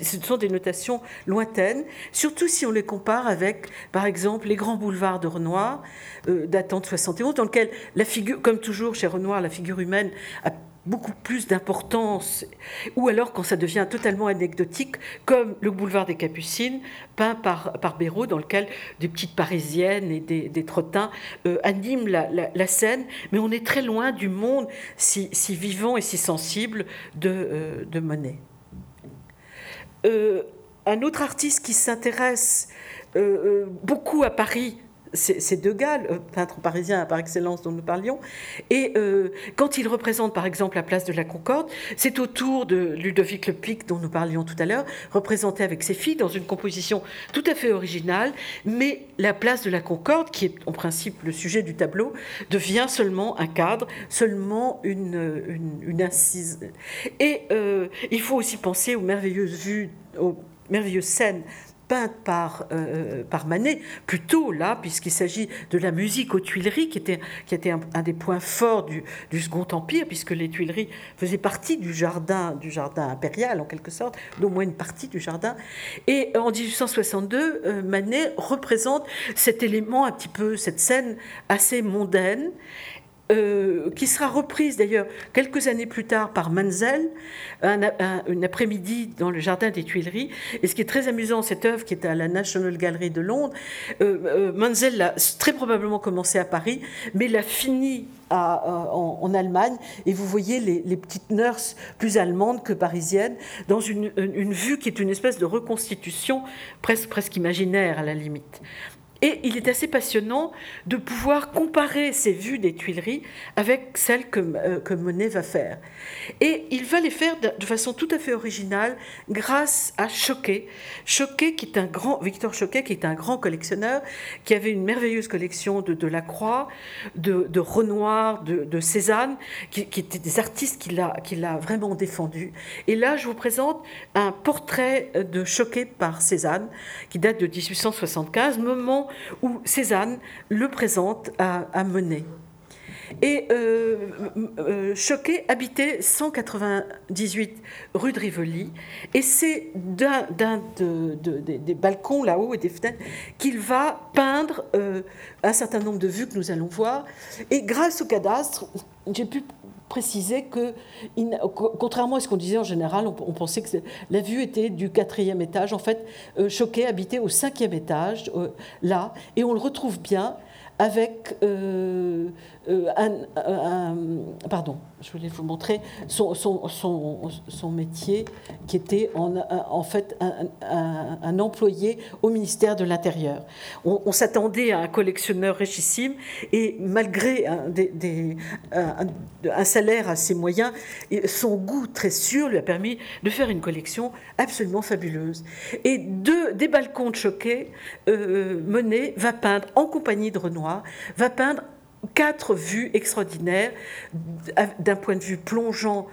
ce sont des notations lointaines, surtout si on les compare avec, par exemple, les grands boulevards de Renoir, datant de 71, dans lequel la figure, comme toujours chez Renoir, la figure humaine a beaucoup plus d'importance, ou alors quand ça devient totalement anecdotique, comme le boulevard des Capucines, peint par, Béraud, dans lequel des petites parisiennes et des, trottins euh, animent la, scène, mais on est très loin du monde si, vivant et si sensible de, euh, Monet. Euh, un autre artiste qui s'intéresse beaucoup à Paris, c'est De Gaulle, euh, peintre parisien par excellence dont nous parlions. Et euh, quand il représente par exemple la place de la Concorde, c'est autour de Ludovic Le Pic dont nous parlions tout à l'heure, représenté avec ses filles dans une composition tout à fait originale, mais la place de la Concorde, qui est en principe le sujet du tableau, devient seulement un cadre, seulement une, une, incise. Et euh, il faut aussi penser aux merveilleuses vues, aux merveilleuses scènes peinte par, euh, par Manet, plutôt là, puisqu'il s'agit de la musique aux Tuileries, qui était, qui était un, des points forts du, du, Second Empire, puisque les Tuileries faisaient partie du jardin, du jardin impérial, en quelque sorte, d'au moins une partie du jardin. Et en 1862, euh, Manet représente cet élément un petit peu, cette scène assez mondaine, euh, qui sera reprise d'ailleurs quelques années plus tard par Menzel, un, après-midi dans le jardin des Tuileries. Et ce qui est très amusant, cette œuvre qui est à la National Gallery de Londres, euh, euh l'a très probablement commencé à Paris, mais l'a fini en, Allemagne. Et vous voyez les, petites nurses plus allemandes que parisiennes dans une, vue qui est une espèce de reconstitution presque imaginaire à la limite. Et il est assez passionnant de pouvoir comparer ces vues des Tuileries avec celles que, euh, que Monet va faire. Et il va les faire de, façon tout à fait originale grâce à Choquet. Choquet, qui est un grand, Victor Choquet, qui est un grand collectionneur, qui avait une merveilleuse collection de Delacroix, de, de Renoir, de, Cézanne, qui, qui, étaient des artistes qu'il a, qu'il a vraiment défendus. Et là, je vous présente un portrait de Choquet par Cézanne, qui date de 1875, moment où Cézanne le présente à, Monet. Et euh, euh, Choquet habitait 198 rue de Rivoli, et c'est d'un des balcons là-haut et des fenêtres qu'il va peindre euh, un certain nombre de vues que nous allons voir. Et grâce au cadastre, j'ai pu préciser que, contrairement à ce qu'on disait en général, on, pensait que la vue était du quatrième étage. En fait, euh, Choquet habitait au cinquième étage, euh, là, et on le retrouve bien avec euh, euh, un, Pardon, je voulais vous montrer son, métier qui était en, fait un, employé au ministère de l'Intérieur. On, s'attendait à un collectionneur richissime et malgré un, salaire assez moyen, son goût très sûr lui a permis de faire une collection absolument fabuleuse. Et deux, des balcons de choquet, euh, Monet va peindre en compagnie de Renoir va peindre quatre vues extraordinaires d'un point de vue plongeant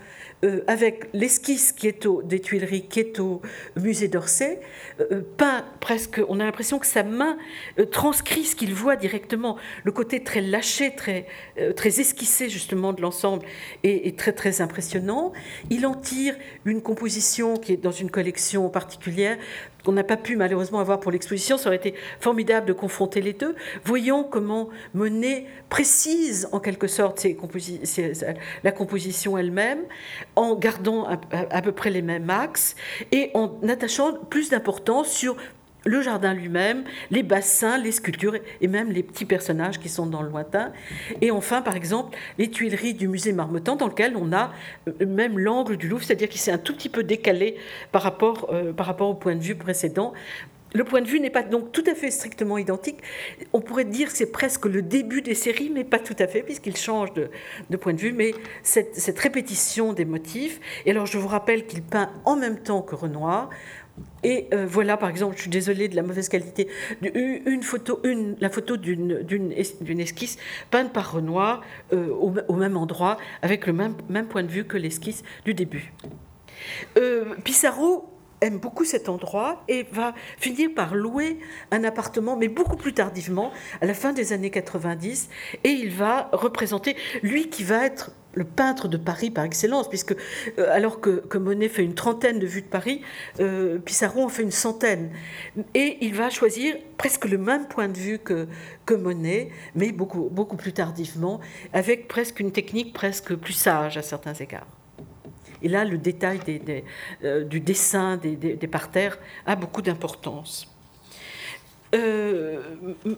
euh, avec l'esquisse qui est au, des Tuileries, qui est au musée d'Orsay, euh, peint presque, on a l'impression que sa main euh, transcrit ce qu'il voit directement. Le côté très lâché, très, très esquissé justement de l'ensemble est, très très impressionnant. Il en tire une composition qui est dans une collection particulière qu'on n'a pas pu malheureusement avoir pour l'exposition. Ça aurait été formidable de confronter les deux. Voyons comment Monet précise en quelque sorte la composition elle-même, en gardant à, peu près les mêmes axes et en attachant plus d'importance sur le jardin lui-même, les bassins, les sculptures et même les petits personnages qui sont dans le lointain. Et enfin, par exemple, les tuileries du musée Marmottan, dans lequel on a euh, même l'angle du Louvre, c'est-à-dire qu'il s'est un tout petit peu décalé par rapport, euh, par rapport au point de vue précédent. Le point de vue n'est pas donc tout à fait strictement identique. On pourrait dire que c'est presque le début des séries, mais pas tout à fait, puisqu'il change de, point de vue. Mais cette, cette, répétition des motifs. Et alors, je vous rappelle qu'il peint en même temps que Renoir. Et euh, voilà, par exemple, je suis désolée de la mauvaise qualité, une photo, une, la photo d'une esquisse peinte par Renoir euh, au, même endroit, avec le même, même point de vue que l'esquisse du début. Euh, Pissarro aime beaucoup cet endroit et va finir par louer un appartement, mais beaucoup plus tardivement, à la fin des années 90, et il va représenter, lui qui va être le peintre de Paris par excellence, puisque euh, alors que, Monet fait une trentaine de vues de Paris, euh, Pissarro en fait une centaine. Et il va choisir presque le même point de vue que, que Monet, mais beaucoup, beaucoup plus tardivement, avec presque une technique presque plus sage à certains égards. Et là, le détail euh, du dessin des, parterres a beaucoup d'importance. Euh,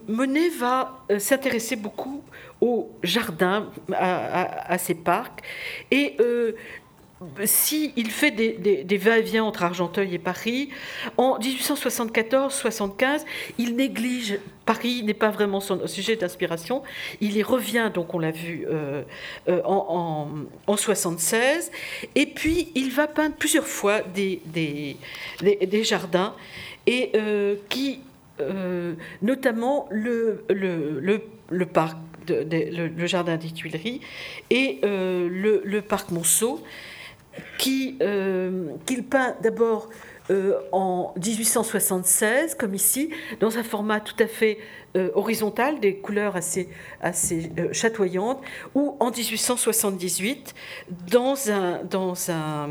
Monet va euh, s'intéresser beaucoup au jardin, à, ces parcs, et s'il fait des, va-et-vient entre Argenteuil et Paris, en 1874-75, il néglige Paris n'est pas vraiment son sujet d'inspiration. Il y revient, donc on l'a vu, euh, euh, en, en, 76. Et puis, il va peindre plusieurs fois des, des, jardins, et euh, qui, notamment le, jardin des Tuileries et le, parc Monceau, qui, qu'il peint d'abord en 1876, comme ici, dans un format tout à fait euh, horizontale, des couleurs assez, assez euh, chatoyantes, ou en 1878, dans, un, dans un,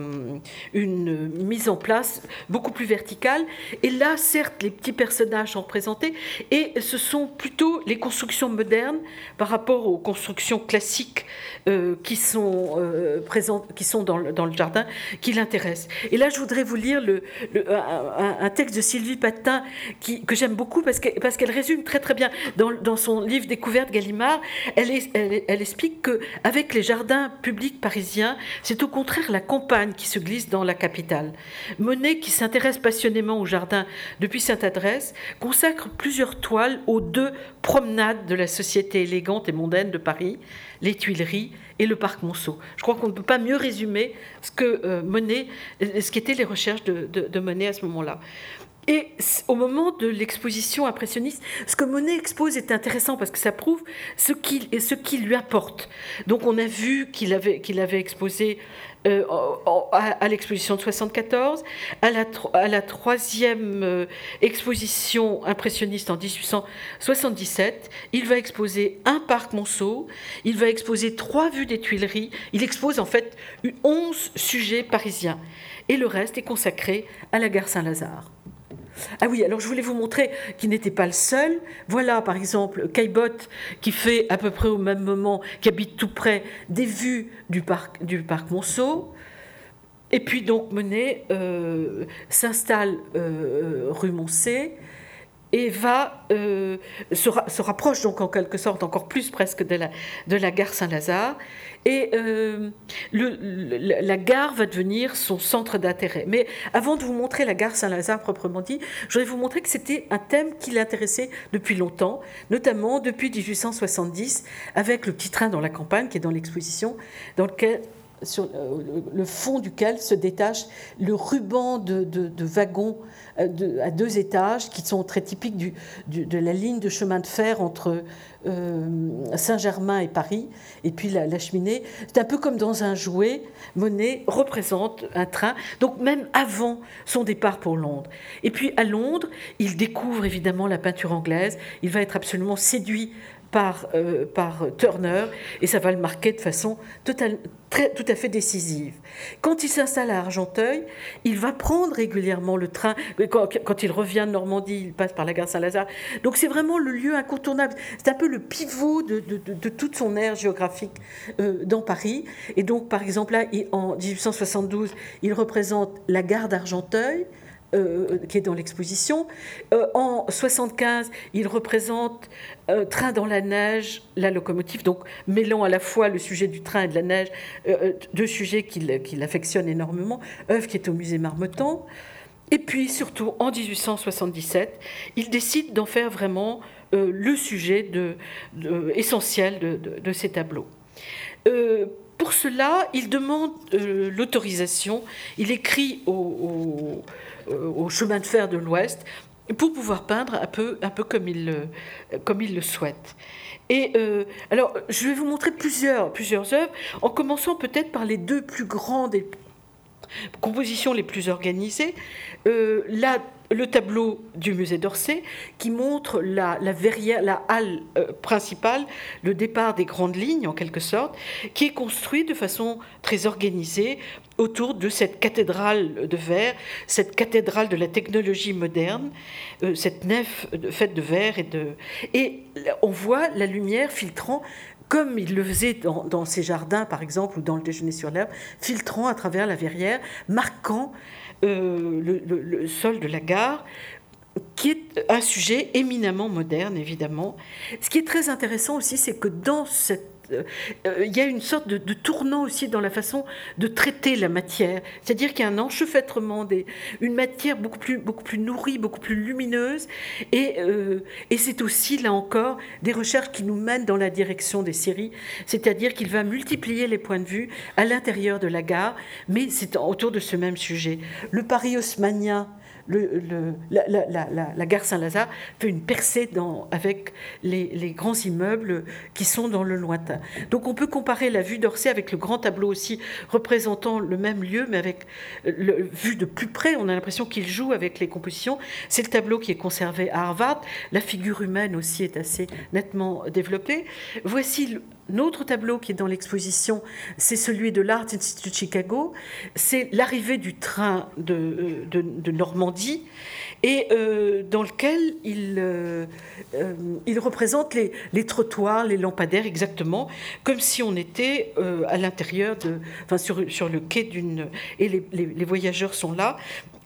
une mise en place beaucoup plus verticale. Et là, certes, les petits personnages sont représentés, et ce sont plutôt les constructions modernes par rapport aux constructions classiques euh, qui, sont, présentes, qui sont dans le, dans le jardin qui l'intéressent. Et là, je voudrais vous lire le, un, texte de Sylvie Patin qui, que j'aime beaucoup parce qu'elle parce qu'elle résume très très bien. Dans, son livre Découverte Gallimard, elle, explique qu'avec les jardins publics parisiens, c'est au contraire la campagne qui se glisse dans la capitale. Monet, qui s'intéresse passionnément au jardin depuis cette adresse, consacre plusieurs toiles aux deux promenades de la société élégante et mondaine de Paris, les Tuileries et le parc Monceau. Je crois qu'on ne peut pas mieux résumer ce que euh, ce qu'étaient les recherches de, de Monet à ce moment-là. Et au moment de l'exposition impressionniste, ce que Monet expose est intéressant parce que ça prouve ce qu'il ce qu'il lui apporte. Donc on a vu qu'il avait, qu'il avait exposé euh, à, l'exposition de 74, à la, à la troisième euh, exposition impressionniste en 1877, il va exposer un parc Monceau, il va exposer trois vues des Tuileries, il expose en fait 11 sujets parisiens. Et le reste est consacré à la gare Saint-Lazare. Ah oui, alors je voulais vous montrer qu'il n'était pas le seul. Voilà, par exemple, Caillebotte, qui fait à peu près au même moment, qui habite tout près des vues du parc, du parc Monceau. Et puis donc Monet euh, s'installe euh, rue Moncé et va euh, se, rapproche donc en quelque sorte encore plus presque de la, de la gare Saint-Lazare et euh, la gare va devenir son centre d'intérêt. Mais avant de vous montrer la gare Saint-Lazare proprement dit, je voudrais vous montrer que c'était un thème qui l'intéressait depuis longtemps, notamment depuis 1870 avec le petit train dans la campagne qui est dans l'exposition, dans lequel sur euh, le fond duquel se détache le ruban de, de, wagons euh, à deux étages qui sont très typiques de la ligne de chemin de fer entre euh, Saint-Germain et Paris, et puis la, cheminée. C'est un peu comme dans un jouet. Monet représente un train, donc même avant son départ pour Londres. Et puis à Londres, il découvre évidemment la peinture anglaise. Il va être absolument séduit par, euh, par Turner et ça va le marquer de façon tout à fait décisive. Quand il s'installe à Argenteuil, il va prendre régulièrement le train. Quand, il revient de Normandie, il passe par la gare Saint-Lazare. Donc c'est vraiment le lieu incontournable. C'est un peu le pivot de, de, de, toute son aire géographique euh, dans Paris. Et donc par exemple là, en 1872, il représente la gare d'Argenteuil. Euh, qui est dans l'exposition. Euh, en 75, il représente euh, Train dans la neige, la locomotive, donc mêlant à la fois le sujet du train et de la neige, deux sujets qu'il affectionne énormément, œuvre qui est au musée Marmottan. Et puis surtout, en 1877, il décide d'en faire vraiment le sujet essentiel de, ces tableaux. pour cela, il demande l'autorisation, il écrit au euh, au chemin de fer de l'Ouest pour pouvoir peindre un peu, un peu comme, il, comme il le souhaite. Et euh, alors, je vais vous montrer plusieurs, plusieurs œuvres, en commençant peut-être par les deux plus grandes compositions les plus organisées. Euh, là, le tableau du musée d'Orsay qui montre la, verrière, la halle euh, principale, le départ des grandes lignes en quelque sorte, qui est construit de façon très organisée autour de cette cathédrale de verre, cette cathédrale de la technologie moderne, euh, cette nef faite de verre et de... Et on voit la lumière filtrant comme il le faisait dans, ses jardins, par exemple, ou dans le déjeuner sur l'herbe, filtrant à travers la verrière, marquant euh, le, sol de la gare, qui est un sujet éminemment moderne, évidemment. Ce qui est très intéressant aussi, c'est que dans cette il y a une sorte de, tournant aussi dans la façon de traiter la matière. C'est-à-dire qu'il y a un enchevêtrement, des, une matière beaucoup plus, beaucoup plus nourrie, beaucoup plus lumineuse. Et, euh, et c'est aussi, là encore, des recherches qui nous mènent dans la direction des séries. C'est-à-dire qu'il va multiplier les points de vue à l'intérieur de la gare, mais c'est autour de ce même sujet. Le Paris haussmanien la, gare Saint-Lazare fait une percée avec les, grands immeubles qui sont dans le lointain. Donc on peut comparer la vue d'Orsay avec le grand tableau aussi représentant le même lieu, mais avec le, vue de plus près. On a l'impression qu'il joue avec les compositions. C'est le tableau qui est conservé à Harvard. La figure humaine aussi est assez nettement développée. Voici autre tableau qui est dans l'exposition, c'est celui de l'Art Institute Chicago. C'est l'arrivée du train de, de, Normandie et euh, dans lequel il, euh, euh, représente les, trottoirs, les lampadaires exactement, comme si on était à l'intérieur enfin sur, le quai d'une et les, voyageurs sont là.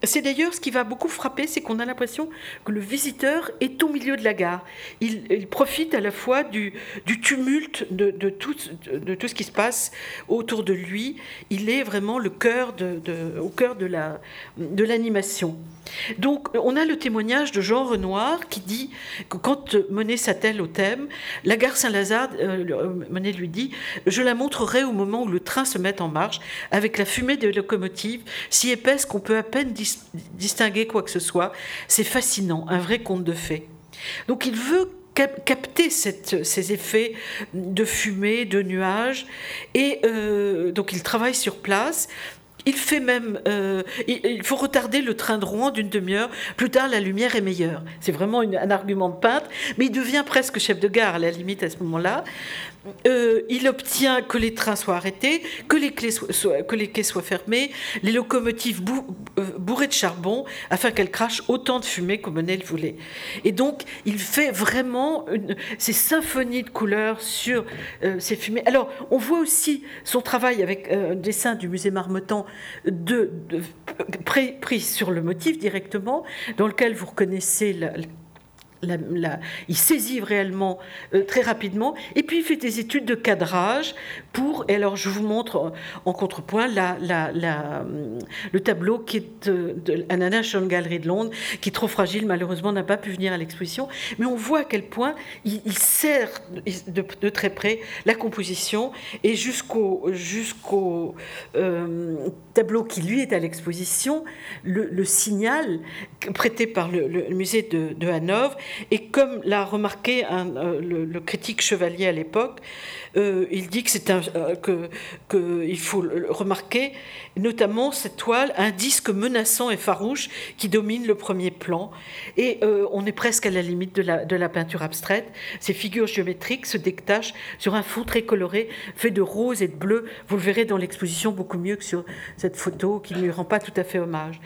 C'est d'ailleurs ce qui va beaucoup frapper, c'est qu'on a l'impression que le visiteur est au milieu de la gare. Il, profite à la fois du, tumulte de, tout, ce qui se passe autour de lui. Il est vraiment le cœur au cœur de l'animation. Donc, on a le témoignage de Jean Renoir qui dit que quand Monet s'attelle au thème, la gare Saint-Lazare, euh, euh, Monet lui dit Je la montrerai au moment où le train se met en marche, avec la fumée des locomotives, si épaisse qu'on peut à peine distinguer quoi que ce soit. C'est fascinant, un vrai conte de fées. Donc, il veut capter ces effets de fumée, de nuages. Et euh, donc il travaille sur place. Il fait même, euh, il, faut retarder le train de Rouen d'une demi-heure. Plus tard, la lumière est meilleure. C'est vraiment un argument de peintre, mais il devient presque chef de gare à la limite à ce moment-là. Euh, il obtient que les trains soient arrêtés, que les, que quais soient fermés, les locomotives euh, bourrées de charbon, afin qu'elles crachent autant de fumée comme Monet le voulait. Et donc, il fait vraiment ces symphonies de couleurs sur ces fumées. Alors, on voit aussi son travail avec un dessin du musée Marmottan pris sur le motif directement, dans lequel vous reconnaissez la, il saisit réellement euh, très rapidement, et puis il fait des études de cadrage pour, et alors je vous montre en contrepoint le tableau qui est de, la National Gallery de Londres, qui trop fragile, malheureusement n'a pas pu venir à l'exposition, mais on voit à quel point il, sert de, très près la composition, et jusqu'au jusqu'au euh, tableau qui lui est à l'exposition, le, signal prêté par le, musée de, de Hanovre, et comme l'a remarqué euh, le, critique chevalier à l'époque, euh, il dit que euh, faut remarquer notamment cette toile, un disque menaçant et farouche qui domine le premier plan. Et on est presque à la limite de la, de la peinture abstraite. Ces figures géométriques se détachent sur un fond très coloré, fait de rose et de bleu. Vous le verrez dans l'exposition beaucoup mieux que sur cette photo qui ne lui rend pas tout à fait hommage.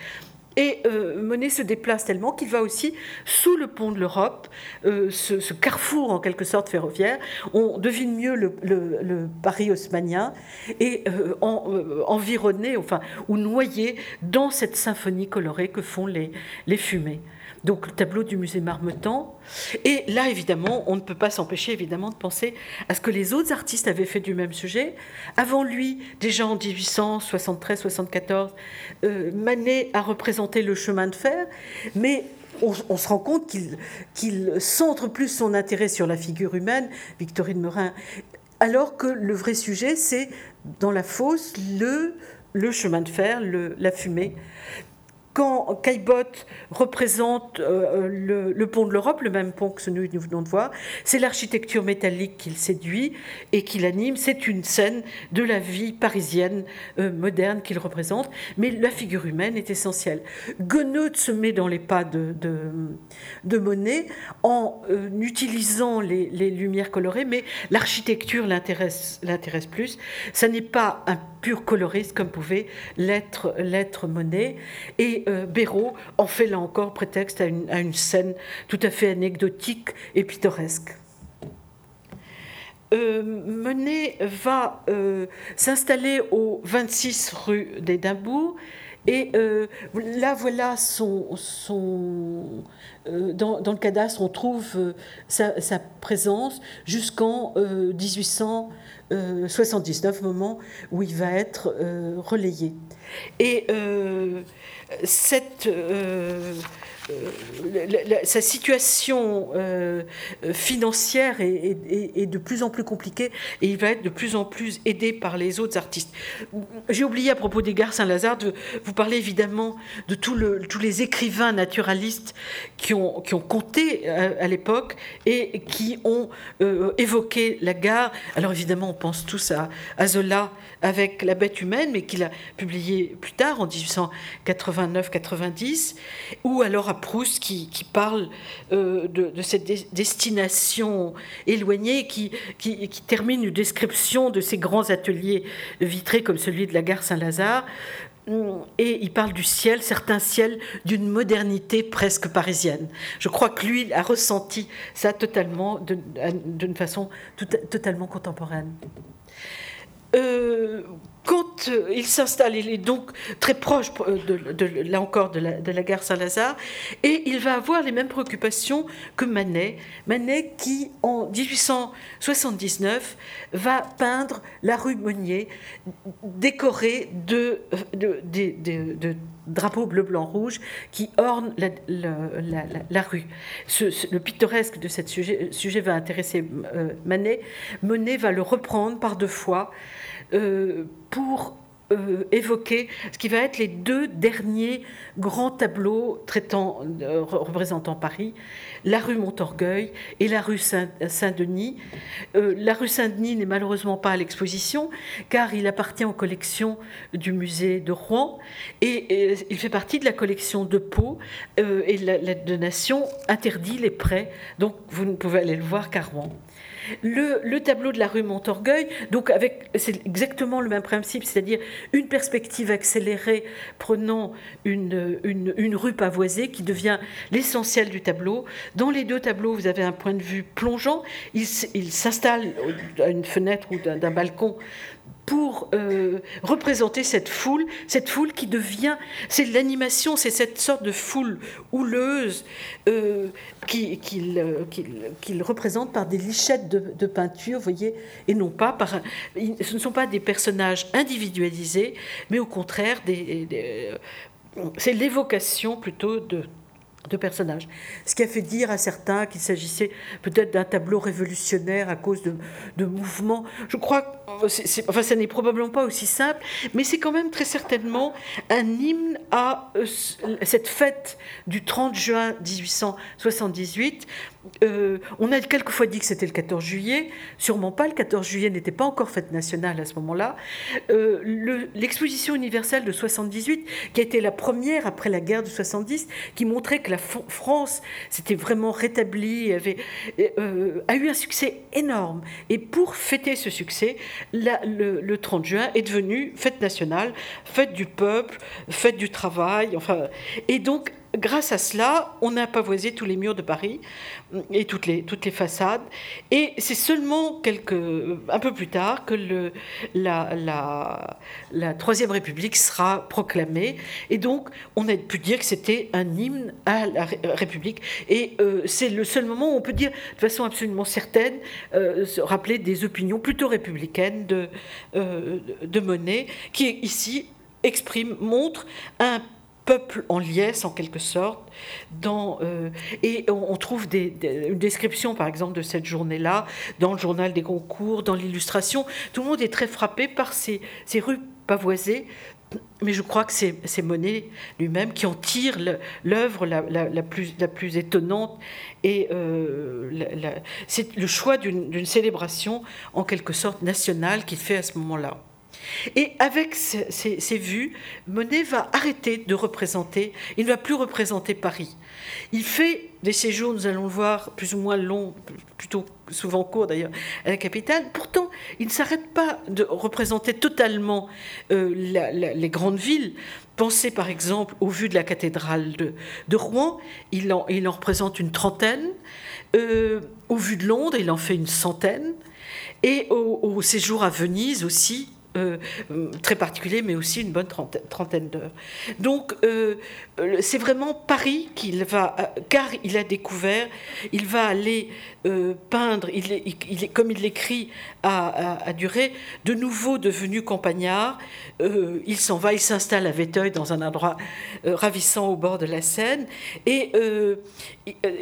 Et euh, Monet se déplace tellement qu'il va aussi sous le pont de l'Europe, euh, ce, carrefour en quelque sorte ferroviaire. On devine mieux le, Paris haussmanien et euh, environné, enfin, ou noyé dans cette symphonie colorée que font les, les fumées donc le tableau du musée Marmottan. Et là, évidemment, on ne peut pas s'empêcher évidemment de penser à ce que les autres artistes avaient fait du même sujet. Avant lui, déjà en 1873-74, euh, Manet a représenté le chemin de fer, mais on, se rend compte qu'il centre plus son intérêt sur la figure humaine, Victorine Merin, alors que le vrai sujet, c'est dans la fosse le, chemin de fer, la fumée quand Caillebotte représente euh, le, pont de l'Europe, le même pont que que nous venons de voir, c'est l'architecture métallique qu'il séduit et qu'il anime. C'est une scène de la vie parisienne euh, moderne qu'il représente, mais la figure humaine est essentielle. Gounod se met dans les pas de, Monet en euh, utilisant les, les, lumières colorées, mais l'architecture l'intéresse plus. Ça n'est pas un pur coloriste comme pouvait l'être Monet. Et euh, Béraud en fait là encore prétexte à une, scène tout à fait anecdotique et pittoresque. Euh, Menet va euh, s'installer au 26 rue d'Édimbourg et là voilà son, son dans, le cadastre on trouve sa, sa présence jusqu'en 1800 79, moment où il va être relayé. Et cette euh, sa situation euh, financière est, de plus en plus compliquée et il va être de plus en plus aidé par les autres artistes. J'ai oublié à propos des Gares Saint-Lazare de vous parler évidemment de tous les écrivains naturalistes qui ont, compté à, l'époque et qui ont euh, évoqué la gare. Alors évidemment, on pense tous à, à Zola avec La bête humaine, mais qu'il a publié plus tard, en 1889-90, ou alors à Proust qui, parle euh, de, cette destination éloignée, qui, termine une description de ces grands ateliers vitrés comme celui de la gare Saint-Lazare. Et il parle du ciel, certains ciels d'une modernité presque parisienne. Je crois que lui a ressenti ça totalement, d'une façon totalement contemporaine. Euh, quand euh, il s'installe, il est donc très proche, euh, là encore, de la, gare Saint-Lazare, et il va avoir les mêmes préoccupations que Manet. Manet qui, en 1879, va peindre la rue Monnier, décorée de, drapeaux bleu, blanc, rouge qui ornent la, rue. le pittoresque de ce sujet, sujet va intéresser Manet. Monet va le reprendre par deux fois. Euh, pour euh, évoquer ce qui va être les deux derniers grands tableaux traitant, euh, représentant Paris, la rue Montorgueil et la rue Saint-Denis. la rue Saint-Denis n'est malheureusement pas à l'exposition car il appartient aux collections du musée de Rouen et, il fait partie de la collection de Pau et la, la donation interdit les prêts, donc vous ne pouvez aller le voir qu'à Rouen. Le, tableau de la rue Montorgueil, donc avec c'est exactement le même principe, c'est-à-dire une perspective accélérée prenant une, rue pavoisée qui devient l'essentiel du tableau. Dans les deux tableaux, vous avez un point de vue plongeant. Il, il s'installe à une fenêtre ou d'un balcon pour euh, représenter cette foule, cette foule qui devient, c'est l'animation, c'est cette sorte de foule houleuse euh, qu'il représente par des lichettes de, peinture, vous voyez, et non pas par, ce ne sont pas des personnages individualisés, mais au contraire, c'est l'évocation plutôt de de personnages. Ce qui a fait dire à certains qu'il s'agissait peut-être d'un tableau révolutionnaire à cause de, mouvements. Je crois, enfin, ça n'est probablement pas aussi simple, mais c'est quand même très certainement un hymne à euh, cette fête du 30 juin 1878 euh, on a quelquefois dit que c'était le 14 juillet, sûrement pas, le 14 juillet n'était pas encore fête nationale à ce moment-là. Euh, l'exposition universelle de 78, qui a été la première après la guerre de 70, qui montrait que la France s'était vraiment rétablie, avait, euh, a eu un succès énorme. Et pour fêter ce succès, le, le 30 juin est devenu fête nationale, fête du peuple, fête du travail, enfin, et donc grâce à cela, on a pavoisé tous les murs de Paris et toutes les, toutes les façades. Et c'est seulement quelques, un peu plus tard que la, la, Troisième République sera proclamée. Et donc, on a pu dire que c'était un hymne à la République. Et euh, c'est le seul moment où on peut dire de façon absolument certaine, euh, se rappeler des opinions plutôt républicaines de, euh, de Monet, qui ici exprime, montre un peuple en liesse en quelque sorte. Dans, euh, et on, trouve une description par exemple de cette journée-là dans le journal des concours, dans l'illustration. Tout le monde est très frappé par ces, ces rues pavoisées. Mais je crois que c'est Monet lui-même qui en tire l'œuvre la, la, plus, la plus étonnante. Et euh, c'est le choix d'une célébration en quelque sorte nationale qu'il fait à ce moment-là. Et avec ces, vues, Monet va arrêter de représenter, il ne va plus représenter Paris. Il fait des séjours, nous allons le voir, plus ou moins longs, plutôt souvent courts d'ailleurs, à la capitale. Pourtant, il ne s'arrête pas de représenter totalement euh, les grandes villes. Pensez par exemple aux vues de la cathédrale de, Rouen, il en, représente une trentaine. Euh, aux vues de Londres, il en fait une centaine. Et au, au séjour à Venise aussi, très particulier, mais aussi une bonne trentaine, d'heures. Donc, c'est vraiment Paris qu'il va, car il a découvert, il va aller peindre, il est, comme il l'écrit à, à, de nouveau devenu campagnard, il s'en va, il s'installe à Véteuil dans un endroit ravissant au bord de la Seine, et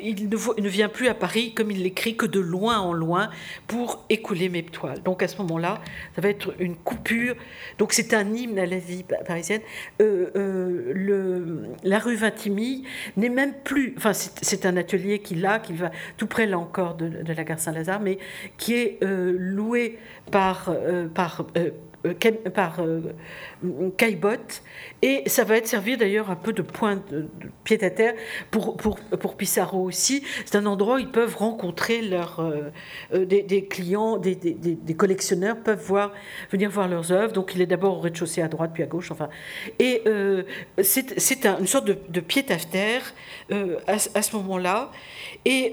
il ne, ne, vient plus à Paris, comme il l'écrit, que de loin en loin pour écouler mes toiles. Donc à ce moment-là, ça va être une coupure. Donc c'est un hymne à la vie parisienne. Euh, euh, la rue Vintimille n'est même plus. Enfin, c'est un atelier qui a, qui va tout près là encore de, la gare Saint-Lazare, mais qui est euh, loué par, par euh, Caillebotte, et ça va être servi d'ailleurs un peu de point de, pied à terre pour, pour, pour Pissarro aussi. C'est un endroit où ils peuvent rencontrer leurs, euh, des, clients, des, des, collectionneurs peuvent voir, venir voir leurs œuvres. Donc il est d'abord au rez-de-chaussée à droite puis à gauche. Enfin, et c'est une sorte de, de pied à terre à, à, ce moment-là. Et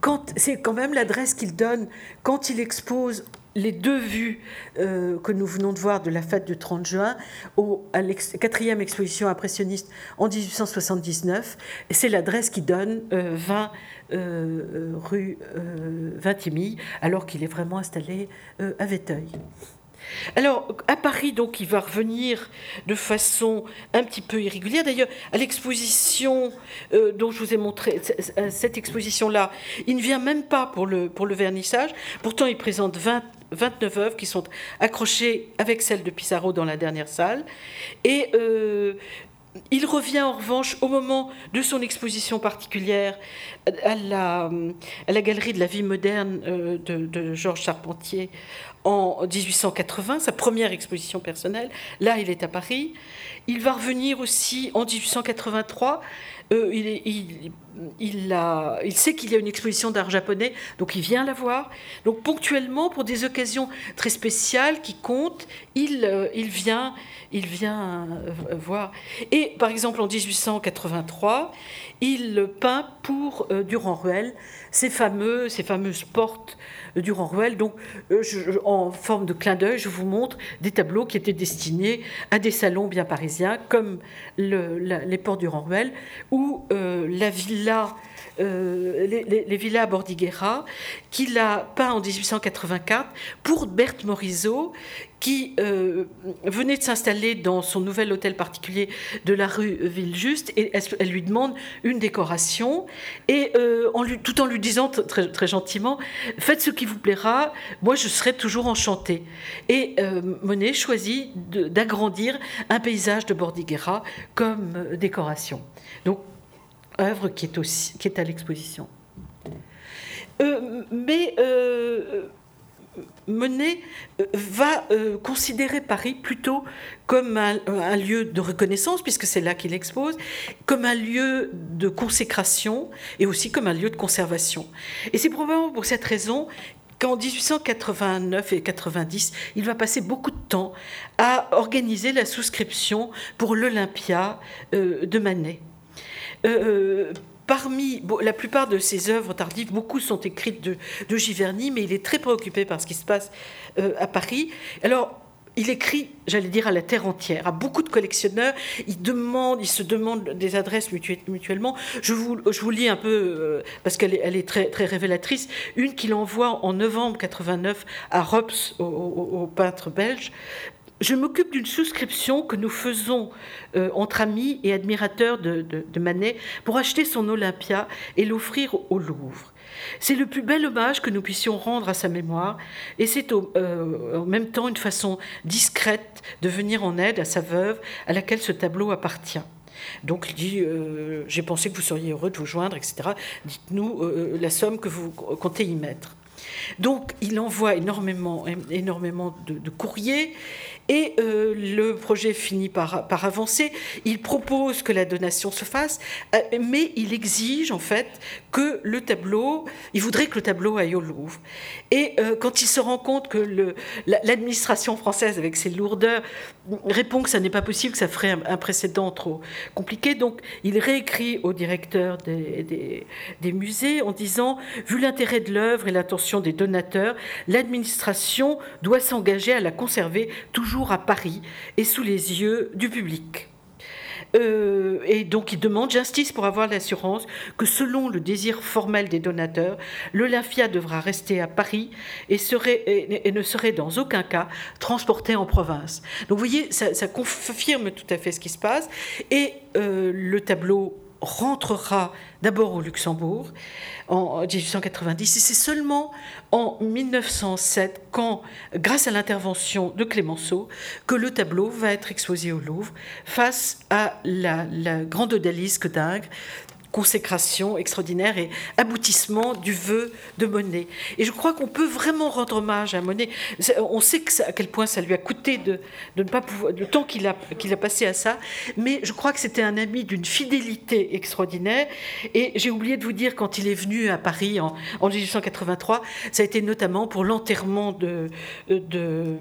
quand c'est quand même l'adresse qu'il donne quand il expose les deux vues euh, que nous venons de voir de la fête du 30 juin au, à la quatrième exposition impressionniste en 1879. C'est l'adresse qui donne 20 euh, euh, rue Vintimille, alors qu'il est vraiment installé à Véteuil. Alors, à Paris, donc, il va revenir de façon un petit peu irrégulière. D'ailleurs, à l'exposition dont je vous ai montré, cette exposition-là, il ne vient même pas pour le, pour le vernissage. Pourtant, il présente 20 29 œuvres qui sont accrochées avec celles de Pissarro dans la dernière salle. Et euh, il revient en revanche au moment de son exposition particulière à la, à la Galerie de la vie moderne euh, de, de, Georges Charpentier en 1880, sa première exposition personnelle. Là, il est à Paris. Il va revenir aussi en 1883 euh, il, il, sait qu'il y a une exposition d'art japonais, donc il vient la voir. Donc ponctuellement, pour des occasions très spéciales qui comptent, il, euh, il vient, il vient euh, voir. Et par exemple, en 1883, il peint pour Durand-Ruel ces, fameux, ces fameuses portes Durand-Ruel. Donc, en forme de clin d'œil, je vous montre des tableaux qui étaient destinés à des salons bien parisiens, comme les portes Durand-Ruel, où euh, euh, les, villas Bordighera, qu'il a peint en 1884 pour Berthe Morisot, qui euh, venait de s'installer dans son nouvel hôtel particulier de la rue Villejuste et elle, lui demande une décoration et lui, tout en lui disant très, très, gentiment faites ce qui vous plaira, moi je serai toujours enchantée. Et Monet choisit d'agrandir un paysage de Bordighera comme décoration. Donc œuvre qui est, aussi, qui est à l'exposition. Euh, mais euh, Monet euh, va considérer Paris plutôt comme un, lieu de reconnaissance, puisque c'est là qu'il expose, comme un lieu de consécration et aussi comme un lieu de conservation. Et c'est probablement pour cette raison qu'en 1889 et 90, il va passer beaucoup de temps à organiser la souscription pour l'Olympia de Manet. Euh, euh, parmi la plupart de ses œuvres tardives, beaucoup sont écrites de, Giverny, mais il est très préoccupé par ce qui se passe euh, à Paris. Alors, il écrit, j'allais dire, à la terre entière, à beaucoup de collectionneurs. Il demande, il se demande des adresses mutuellement. Je vous, je vous lis un peu, parce qu'elle est, très, très révélatrice, une qu'il envoie en novembre 89 à Rops, au peintre belge, je m'occupe d'une souscription que nous faisons euh, entre amis et admirateurs de, Manet pour acheter son Olympia et l'offrir au Louvre. C'est le plus bel hommage que nous puissions rendre à sa mémoire et c'est euh, en même temps une façon discrète de venir en aide à sa veuve à laquelle ce tableau appartient. Donc il dit, euh, j'ai pensé que vous seriez heureux de vous joindre, etc. Dites-nous la somme que vous comptez y mettre. Donc il envoie énormément, énormément de courriers et euh, le projet finit par, avancer. Il propose que la donation se fasse, euh, mais il exige en fait que le tableau, il voudrait que le tableau aille au Louvre. Et euh, quand il se rend compte que l'administration française, avec ses lourdeurs, répond que ça n'est pas possible, que ça ferait un, précédent trop compliqué, donc il réécrit au directeur des, musées en disant, vu l'intérêt de l'œuvre et l'intention des donateurs, l'administration doit s'engager à la conserver toujours à Paris et sous les yeux du public. Euh, et donc il demande justice pour avoir l'assurance que selon le désir formel des donateurs, l'Olympia devra rester à Paris et, serait, et, ne serait dans aucun cas transporté en province. Donc vous voyez, ça, confirme tout à fait ce qui se passe. Et euh, le tableau rentrera d'abord au Luxembourg en 1890 et c'est seulement en 1907 quand, grâce à l'intervention de Clémenceau, que le tableau va être exposé au Louvre face à la, la grande odalisque d'Ingres consécration extraordinaire et aboutissement du vœu de Monet. Et je crois qu'on peut vraiment rendre hommage à Monet. On sait à quel point ça lui a coûté de, de ne pas pouvoir, le temps qu'il a, qu'il a passé à ça, mais je crois que c'était un ami d'une fidélité extraordinaire. Et j'ai oublié de vous dire, quand il est venu à Paris en, en 1883, ça a été notamment pour l'enterrement de, de,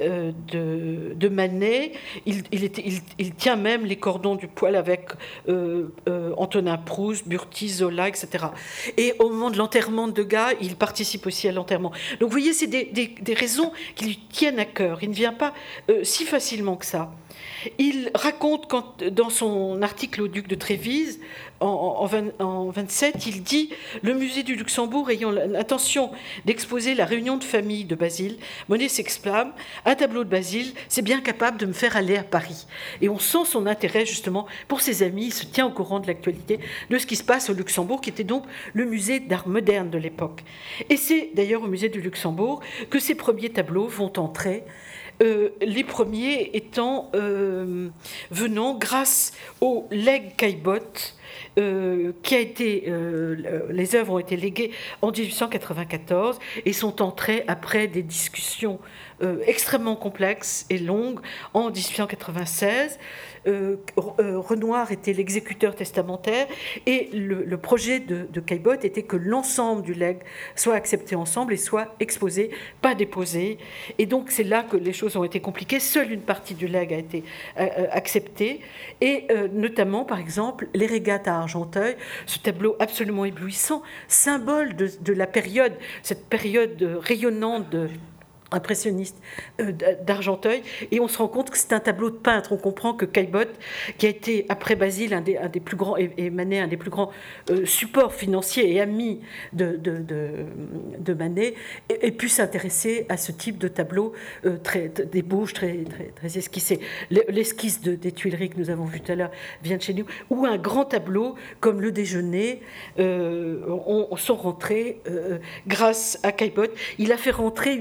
euh, de, de, Manet. Il, il, il, tient même les cordons du poil avec euh, euh, Antonin Proust, Burti, Zola, etc. Et au moment de l'enterrement de Degas, il participe aussi à l'enterrement. Donc vous voyez, c'est des, raisons qui lui tiennent à cœur. Il ne vient pas euh, si facilement que ça. Il raconte quand, dans son article au duc de Trévise, en, en, 27, il dit Le musée du Luxembourg ayant l'intention d'exposer la réunion de famille de Basile, Monet s'exclame Un tableau de Basile, c'est bien capable de me faire aller à Paris. Et on sent son intérêt justement pour ses amis, il se tient au courant de l'actualité de ce qui se passe au Luxembourg, qui était donc le musée d'art moderne de l'époque. Et c'est d'ailleurs au musée du Luxembourg que ces premiers tableaux vont entrer euh, les premiers étant euh, venant grâce au leg Caillebotte, euh, qui a été, les œuvres ont été léguées en 1894 et sont entrées après des discussions extrêmement complexes et longues en 1896. Euh, euh, Renoir était l'exécuteur testamentaire et le, projet de, de Caillebotte était que l'ensemble du legs soit accepté ensemble et soit exposé, pas déposé. Et donc c'est là que les choses ont été compliquées. Seule une partie du legs a été euh, acceptée et notamment par exemple les régates à Argenteuil, ce tableau absolument éblouissant, symbole de, de la période, cette période rayonnante de impressionniste euh, d'Argenteuil, et on se rend compte que c'est un tableau de peintre. On comprend que Caillebotte, qui a été, après Basile, un des, un des plus grands, et, Manet, un des plus grands euh, supports financiers et amis de, de, de, Manet, ait, pu s'intéresser à ce type de tableau, euh, très, des bouches très, très, très esquissées. L'esquisse des Tuileries que nous avons vu tout à l'heure vient de chez nous, ou un grand tableau comme Le Déjeuner, on, on sont rentrés grâce à Caillebotte. Il a fait rentrer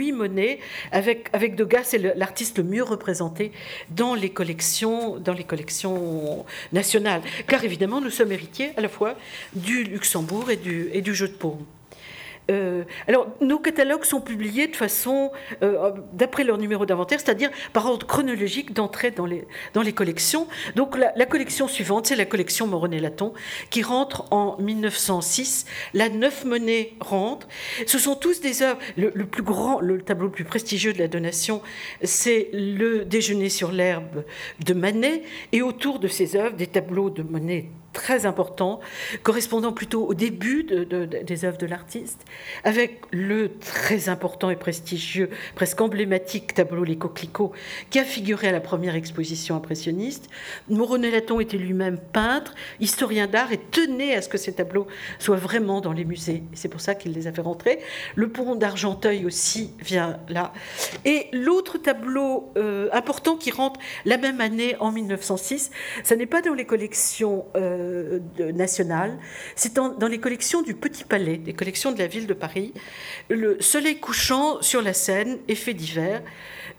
huit Monet. Avec, avec Degas, c'est l'artiste le mieux représenté dans les collections, dans les collections nationales. Car évidemment, nous sommes héritiers à la fois du Luxembourg et du, et du jeu de paume. Euh, alors, nos catalogues sont publiés de façon, euh, d'après leur numéro d'inventaire, c'est-à-dire par ordre chronologique d'entrée dans les, collections. Donc, la, collection suivante, c'est la collection Morenet-Laton, qui rentre en 1906. La Neuf Monnaie rentre. Ce sont tous des œuvres. Le tableau le plus prestigieux de la donation, c'est le Déjeuner sur l'herbe de Manet. Et autour de ces œuvres, des tableaux de Monet très important, correspondant plutôt au début des œuvres de l'artiste, avec le très important et prestigieux, presque emblématique tableau Les Coquelicots, qui a figuré à la première exposition impressionniste. Morenet-Laton était lui-même peintre, historien d'art, et tenait à ce que ces tableaux soient vraiment dans les musées. C'est pour ça qu'il les a fait rentrer. Le pont d'Argenteuil aussi vient là. Et l'autre tableau euh, important qui rentre la même année, en 1906, ça n'est pas dans les collections... Euh, euh. C'est dans, les collections du Petit Palais, des collections de la ville de Paris. Le soleil couchant sur la Seine, effet d'hiver,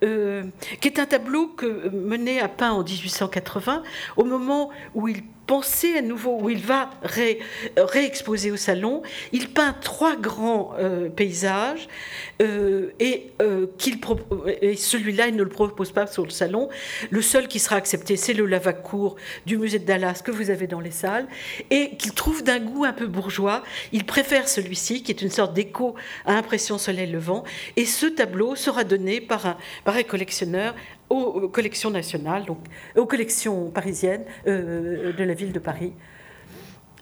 euh, qui est un tableau que Menet a peint en 1880, au moment où il pensait à nouveau, où il va réexposer au salon. Il peint trois grands euh, paysages euh, et, euh, et celui-là, il ne le propose pas sur le salon. Le seul qui sera accepté, c'est le lavacourt du musée de Dallas que vous avez dans les salles et qu'il trouve d'un goût un peu bourgeois. Il préfère celui-ci, qui est une sorte d'écho à Impression Soleil Levant. Et ce tableau sera donné par un, par un collectionneur aux collections nationales, donc aux collections parisiennes euh, de la ville de Paris.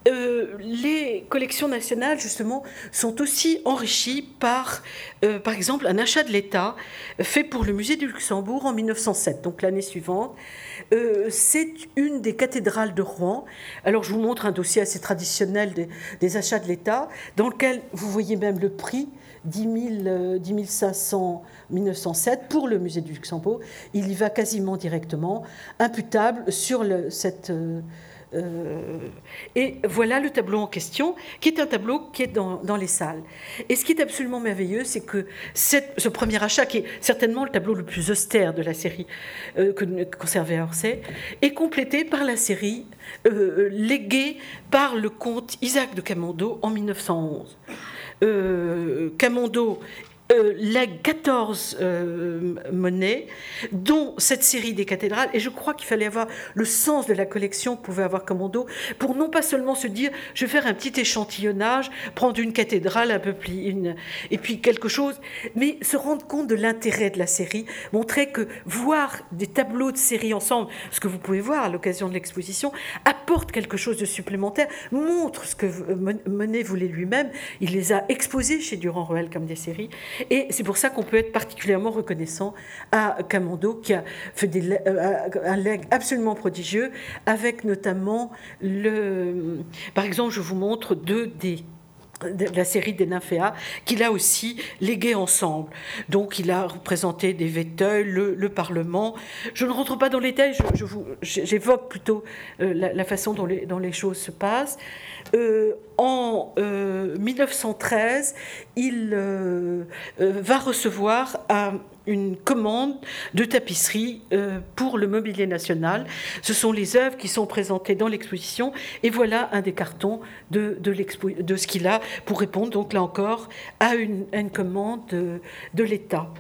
euh, les collections nationales, justement, sont aussi enrichies par, euh, par exemple, un achat de l'État fait pour le musée du Luxembourg en 1907, donc l'année suivante. C'est une des cathédrales de Rouen. Alors, je vous montre un dossier assez traditionnel des achats de l'État, dans lequel vous voyez même le prix 10, 10 500 1907 pour le musée du Luxembourg. Il y va quasiment directement, imputable sur cette. Euh, euh, et voilà le tableau en question, qui est un tableau qui est dans, les salles. Et ce qui est absolument merveilleux, c'est que ce premier achat, qui est certainement le tableau le plus austère de la série euh, que conservé à Orsay, est complété par la série euh, léguée par le comte Isaac de Camondo en 1911. Euh, Camondo euh, les 14 euh, monnaies, dont cette série des cathédrales. Et je crois qu'il fallait avoir le sens de la collection que pouvait avoir Commando pour non pas seulement se dire je vais faire un petit échantillonnage, prendre une cathédrale un peu plus, une, et puis quelque chose, mais se rendre compte de l'intérêt de la série, montrer que voir des tableaux de série ensemble, ce que vous pouvez voir à l'occasion de l'exposition, apporte quelque chose de supplémentaire, montre ce que Monet voulait lui-même. Il les a exposés chez Durand-Ruel comme des séries. Et c'est pour ça qu'on peut être particulièrement reconnaissant à Camando, qui a fait euh, un leg absolument prodigieux, avec notamment le. Par exemple, je vous montre deux des de la série des nymphéas, qu'il a aussi légué ensemble. Donc il a représenté des Véteuils, le, Parlement. Je ne rentre pas dans les détails, j'évoque plutôt euh, la, façon dont les, dont les, choses se passent. Euh, en 1913, euh, il euh, va recevoir une commande de tapisserie pour le mobilier national. Ce sont les œuvres qui sont présentées dans l'exposition et voilà un des cartons de, de, ce qu'il a pour répondre donc là encore à une, commande de l'État.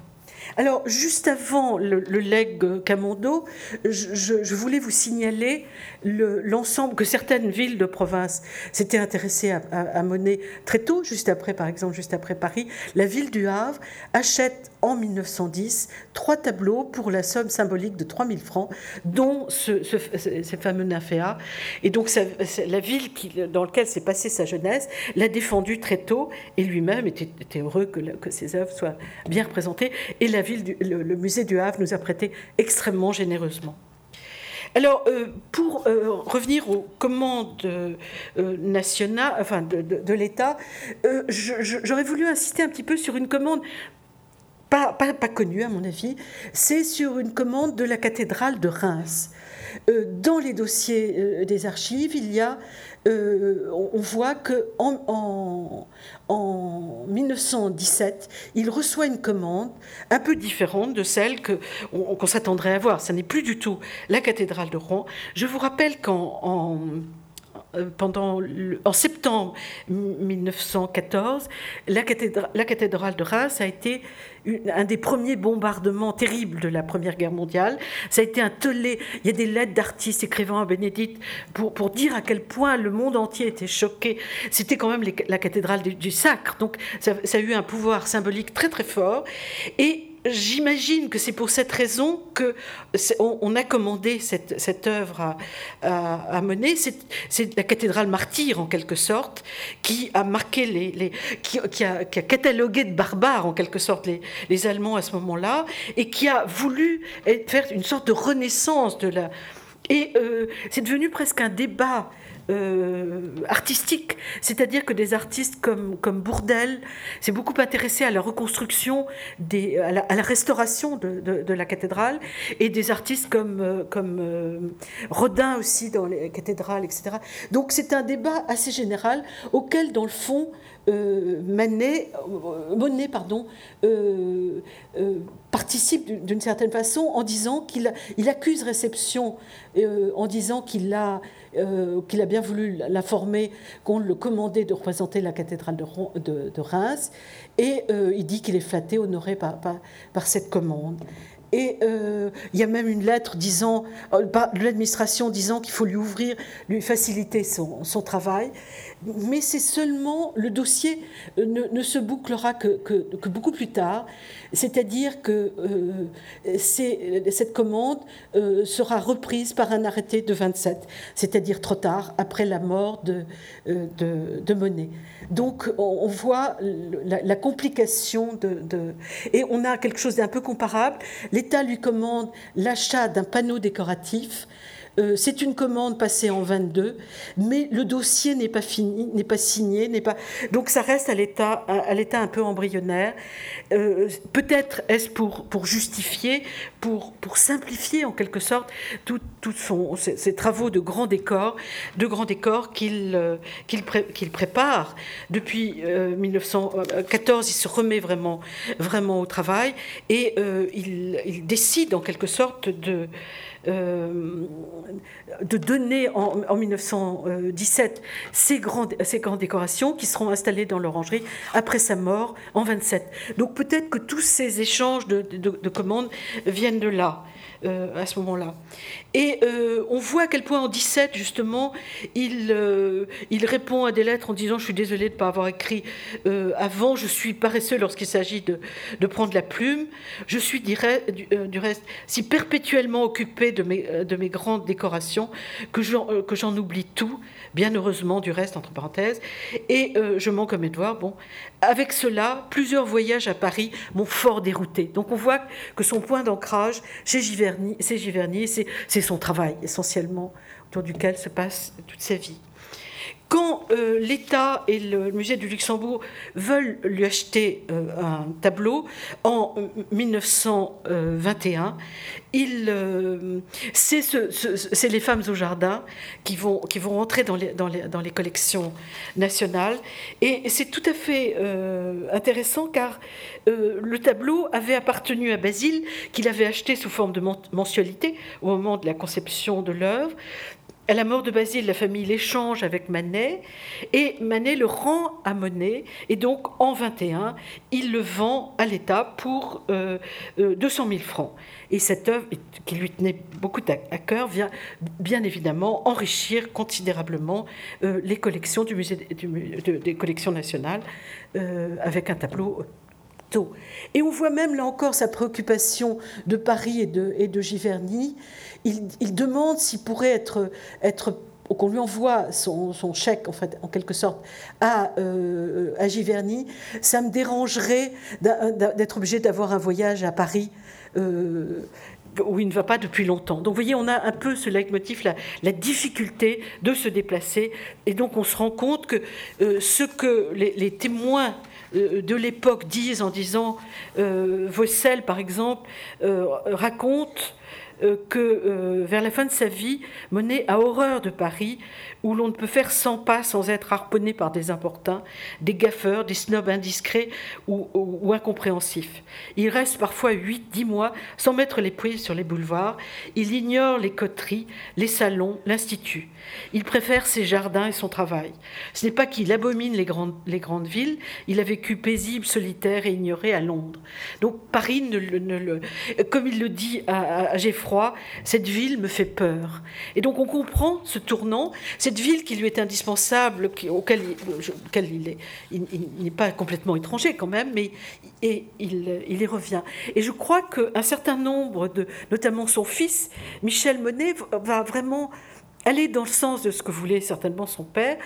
Alors, juste avant le, leg Camondo, je, voulais vous signaler l'ensemble que certaines villes de province s'étaient intéressées à, Monet très tôt, juste après, par exemple, juste après Paris. La ville du Havre achète en 1910 trois tableaux pour la somme symbolique de 3000 francs, dont ce, fameux nymphéas. Et donc, la ville dans laquelle s'est passée sa jeunesse l'a défendu très tôt et lui-même était, heureux que, que, ses œuvres soient bien représentées. Et ville, le, musée du Havre nous a prêté extrêmement généreusement. Alors, euh, pour euh, revenir aux commandes euh, nationales, enfin de, l'État, j'aurais voulu insister un petit peu sur une commande pas, pas, pas connue à mon avis, c'est sur une commande de la cathédrale de Reims. Dans les dossiers des archives, il y a euh, on voit que en, 1917, il reçoit une commande un peu différente de celle qu'on s'attendrait à voir. Ce n'est plus du tout la cathédrale de Rouen. Je vous rappelle qu'en euh, en septembre 1914, la cathédrale, de Reims a été un des premiers bombardements terribles de la Première Guerre mondiale. Ça a été un tollé. Il y a des lettres d'artistes écrivant à Bénédicte pour, pour dire à quel point le monde entier était choqué. C'était quand même la cathédrale du, du Sacre, donc ça, ça, a eu un pouvoir symbolique très très fort. Et j'imagine que c'est pour cette raison que on, a commandé cette, cette œuvre à, à, mener. C'est la cathédrale martyre en quelque sorte qui a marqué les, les qui, a, qui, a, catalogué de barbares en quelque sorte les, les Allemands à ce moment-là et qui a voulu faire une sorte de renaissance de la et euh, c'est devenu presque un débat euh, artistique. C'est-à-dire que des artistes comme, comme Bourdel s'est beaucoup intéressé à la reconstruction, des, à, la, restauration de, de, la cathédrale, et des artistes comme, euh, comme euh, Rodin aussi dans les cathédrales, etc. Donc c'est un débat assez général auquel, dans le fond, Manet, Monet pardon, participe d'une certaine façon en disant qu'il il accuse réception, en disant qu'il a euh, a bien voulu l'informer qu'on le commandait de représenter la cathédrale de, Reims. Et euh, il dit qu'il est flatté, honoré par, cette commande. Et euh, il y a même une lettre disant, euh, de l'administration disant qu'il faut lui ouvrir, lui faciliter son travail. Mais c'est seulement, le dossier ne, ne se bouclera que, que, beaucoup plus tard. C'est-à-dire que euh, cette commande euh, sera reprise par un arrêté de 27, c'est-à-dire trop tard, après la mort de, euh, de, Monet. Donc on, voit la, complication de, Et on a quelque chose d'un peu comparable. L'État lui commande l'achat d'un panneau décoratif euh, c'est une commande passée en 22, mais le dossier n'est pas fini, n'est pas signé, n'est pas. Donc ça reste à l'état, à, l'état un peu embryonnaire. Euh, peut-être est-ce pour justifier, pour simplifier en quelque sorte tous son ces, travaux de grands décors, de grands décors qu'il euh, prépare depuis 1914. Il se remet vraiment au travail et il, décide en quelque sorte de de donner en, 1917 ces grandes, décorations qui seront installées dans l'orangerie après sa mort en 27. Donc peut-être que tous ces échanges de, de commandes viennent de là. Euh, à ce moment-là. Et euh, on voit à quel point en 17, justement, il, euh, il répond à des lettres en disant Je suis désolé de ne pas avoir écrit avant, je suis paresseux lorsqu'il s'agit de, de, prendre la plume. Je suis du, reste si perpétuellement occupé de mes, de mes grandes décorations que j'en oublie tout, bien heureusement, du reste, entre parenthèses. Et je à mes devoirs. Bon, avec cela, plusieurs voyages à Paris m'ont fort dérouté. Donc on voit que son point d'ancrage, c'est Giverny, c'est son travail essentiellement, autour duquel se passe toute sa vie. Quand euh, l'État et le musée du Luxembourg veulent lui acheter euh, un tableau en 1921, euh, c'est les femmes au jardin qui vont, qui rentrer dans les, dans les, dans les collections nationales. Et c'est tout à fait intéressant car le tableau avait appartenu à Basile, qu'il avait acheté sous forme de mensualité au moment de la conception de l'œuvre. À la mort de Basile, la famille l'échange avec Manet et Manet le rend à Monet et donc en 21, il le vend à l'État pour 200 euh, 000 euh, francs. Et cette œuvre, qui lui tenait beaucoup à cœur, vient bien évidemment enrichir considérablement euh, les collections du musée des collections nationales avec un tableau et on voit même là encore sa préoccupation de Paris et de Giverny. Il, demande s'il pourrait être, être qu'on lui envoie son, chèque, en, fait, en quelque sorte, à, euh, à Giverny, ça me dérangerait d'être obligé d'avoir un voyage à Paris. Euh, où il ne va pas depuis longtemps. Donc vous voyez, on a un peu ce leitmotiv, la, la difficulté de se déplacer. Et donc on se rend compte que euh, ce que les, les témoins de l'époque disent en disant Vossel, par exemple, raconte que euh, vers la fin de sa vie, Monet a horreur de Paris, où l'on ne peut faire 100 pas sans être harponné par des importuns, des gaffeurs, des snobs indiscrets ou, incompréhensifs. Il reste parfois 8-10 mois sans mettre les pieds sur les boulevards. Il ignore les coteries, les salons, l'institut. Il préfère ses jardins et son travail. Ce n'est pas qu'il abomine les grandes, les grandes villes, il a vécu paisible, solitaire et ignoré à Londres. Donc Paris, ne, comme il le dit à, à cette ville me fait peur. Et donc on comprend ce tournant, cette ville qui lui est indispensable, auquel, il, il n'est pas complètement étranger quand même, mais et il, il y revient. Et je crois qu'un certain nombre de, notamment son fils, Michel Monet, va vraiment aller dans le sens de ce que voulait certainement son père,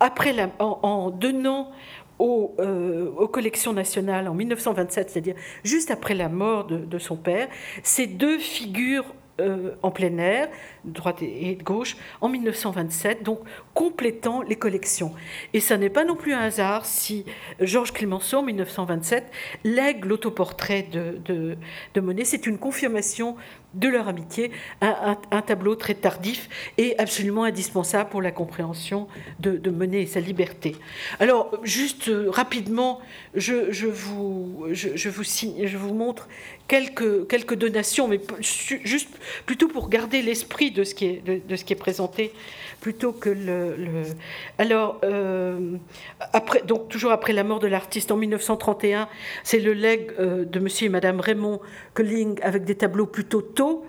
après la, en, donnant aux, euh, aux, collections nationales en 1927, c'est-à-dire juste après la mort de son père, ces deux figures euh, en plein air, droite et gauche, en 1927, donc complétant les collections. Et ça n'est pas non plus un hasard si Georges Clemenceau, en 1927, lègue l'autoportrait de, de, de Monet. C'est une confirmation de leur amitié, un, tableau très tardif et absolument indispensable pour la compréhension de, de Monet et sa liberté. Alors, juste euh, rapidement, je, vous, je, je vous montre quelques, quelques donations, mais juste plutôt pour garder l'esprit de, ce qui est, de, ce qui est présenté, plutôt que le. Alors, euh, après, donc, toujours après la mort de l'artiste en 1931, c'est le legs euh, de monsieur et madame Raymond Colling avec des tableaux plutôt tôt,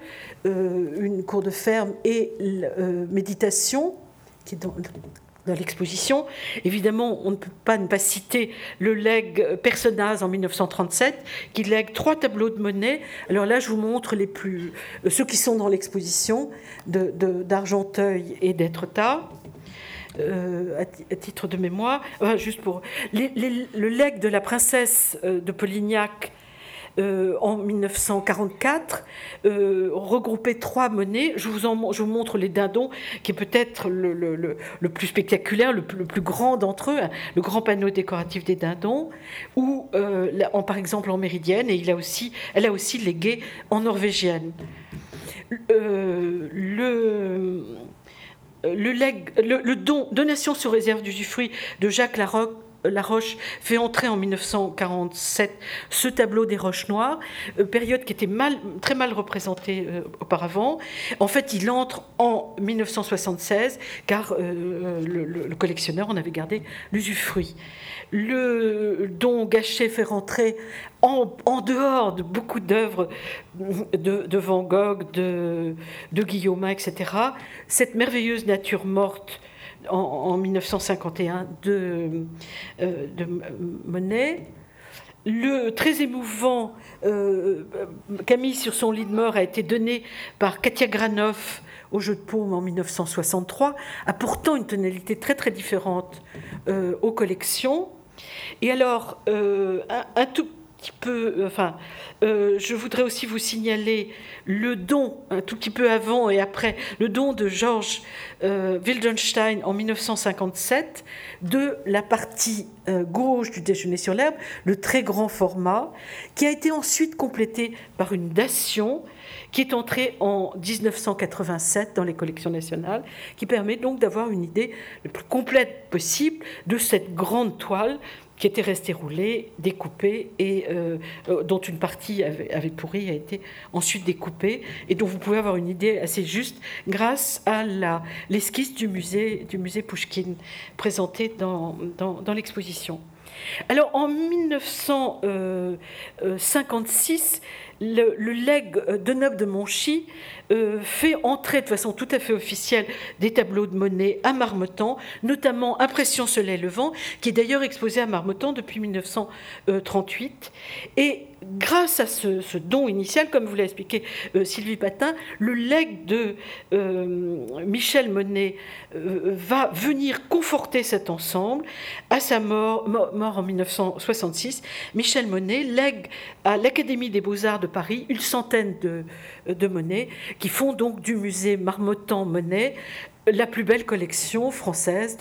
euh, une cour de ferme et méditation, qui est dans dans l'exposition. Évidemment, on ne peut pas ne pas citer le leg Personnaz en 1937, qui lègue trois tableaux de monnaie. Alors là, je vous montre les plus, euh, ceux qui sont dans l'exposition d'Argenteuil de, et d'Etretat. Euh, à, titre de mémoire, juste pour le legs de la princesse euh, de Polignac euh, en 1944, euh, regroupait trois monnaies. Je vous, montre les dindons, qui est peut-être le, plus spectaculaire, le, plus grand d'entre eux, hein, le grand panneau décoratif des dindons, ou euh, par exemple en méridienne, et il a aussi, elle a aussi légué en norvégienne. le, le, don, donation sur réserve d'usufruit de Jacques Larocque la Roche fait entrer en 1947 ce tableau des Roches Noires, euh, période qui était très mal représentée euh, auparavant. En fait, il entre en 1976 car euh, le, collectionneur en avait gardé l'usufruit. Le don Gachet fait rentrer en, dehors de beaucoup d'œuvres de, Van Gogh, de, de Guillaume, etc., cette merveilleuse nature morte en, 1951 de, euh, de Monet. Le très émouvant euh, Camille sur son lit de mort a été donné par Katia Granoff au Jeu de Paume en 1963, a pourtant une tonalité très très différente euh, aux collections. Et alors, un, tout enfin, euh, je voudrais aussi vous signaler le don, un tout petit peu avant et après, le don de Georges euh, Wildenstein en 1957 de la partie euh, gauche du déjeuner sur l'herbe, le très grand format, qui a été ensuite complété par une dation qui est entrée en 1987 dans les collections nationales, qui permet donc d'avoir une idée le plus complète possible de cette grande toile qui était restée roulée, découpée, et euh, euh, dont une partie avait, pourri, a été ensuite découpée, et dont vous pouvez avoir une idée assez juste grâce à l'esquisse du musée, du musée Pouchkine présentée dans, dans l'exposition. Alors en 1956, le, le legs de Nob de Monchy euh, fait entrer de façon tout à fait officielle des tableaux de monnaie à Marmottan, notamment Impression Soleil Levant, qui est d'ailleurs exposé à Marmottan depuis 1938. Et grâce à ce, don initial, comme vous l'a expliqué euh, Sylvie Patin, le legs de euh, Michel Monet va venir conforter cet ensemble. À sa mort, mort en 1966, Michel Monet lègue à l'Académie des beaux-arts de Paris une centaine de, de monnaies qui font donc du musée Marmottan-Monet la plus belle collection française.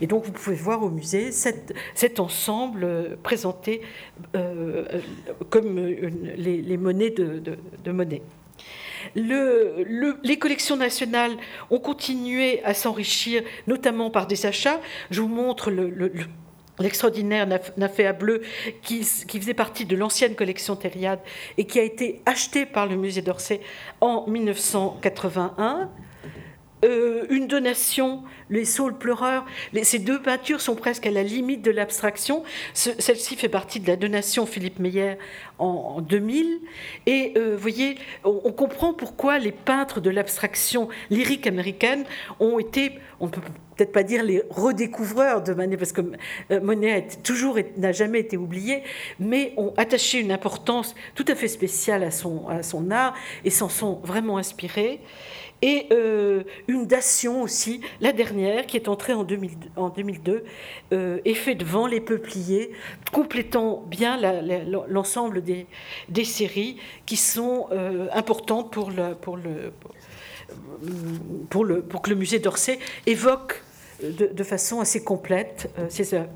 Et donc vous pouvez voir au musée cet ensemble euh, présenté euh, comme les, monnaies de, de, les collections nationales ont continué à s'enrichir, notamment par des achats. Je vous montre le, l'extraordinaire Naféa Bleu, qui, faisait partie de l'ancienne collection Thériade et qui a été acheté par le musée d'Orsay en 1981. Euh, une donation, les saules pleureurs. ces deux peintures sont presque à la limite de l'abstraction. Celle-ci fait partie de la donation Philippe Meyer en, 2000. Et vous euh, voyez, on, comprend pourquoi les peintres de l'abstraction lyrique américaine ont été, on ne peut peut-être pas dire les redécouvreurs de Monet, parce que euh, Monet toujours n'a jamais été oublié, mais ont attaché une importance tout à fait spéciale à son art et s'en sont vraiment inspirés et euh, une dation aussi, la dernière, qui est entrée en, 2002, euh, faite devant les peupliers, complétant bien l'ensemble des, séries qui sont euh, importantes pour, le, pour, le, pour que le musée d'Orsay évoque de, façon assez complète ces œuvres.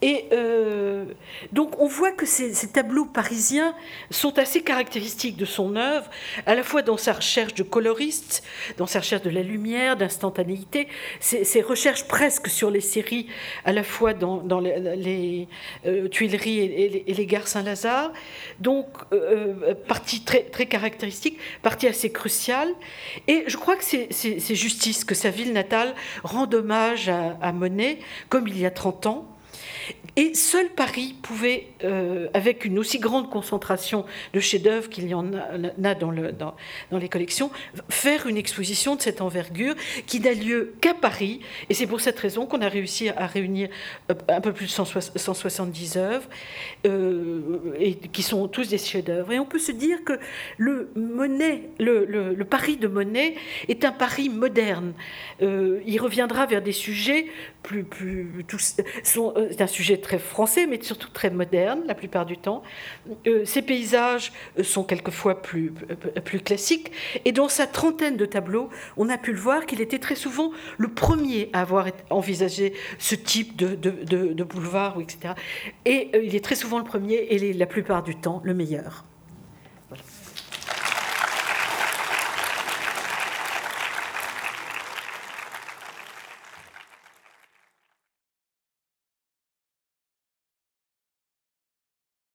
Et euh, donc on voit que ces, tableaux parisiens sont assez caractéristiques de son œuvre, à la fois dans sa recherche de coloriste, dans sa recherche de la lumière, d'instantanéité, ses, recherches presque sur les séries, à la fois dans, les, euh, Tuileries et, les, gares Saint-Lazare. Donc euh, partie très, caractéristique, partie assez cruciale. Et je crois que c'est justice que sa ville natale rend hommage à Monet, comme il y a 30 ans. Et seul Paris pouvait, euh, avec une aussi grande concentration de chefs-d'œuvre qu'il y en a, dans, le, dans, dans, les collections, faire une exposition de cette envergure qui n'a lieu qu'à Paris. Et c'est pour cette raison qu'on a réussi à réunir euh, un peu plus de 170 œuvres, euh, qui sont tous des chefs-d'œuvre. Et on peut se dire que le, Paris de Monet est un Paris moderne. il reviendra vers des sujets plus, c'est un sujet français, mais surtout très moderne la plupart du temps. Euh, ces paysages euh, sont quelquefois plus, euh, plus classiques. Et dans sa trentaine de tableaux, on a pu le voir qu'il était très souvent le premier à avoir envisagé ce type de, de, de, boulevard, etc. Et il est très souvent le premier et la plupart du temps le meilleur.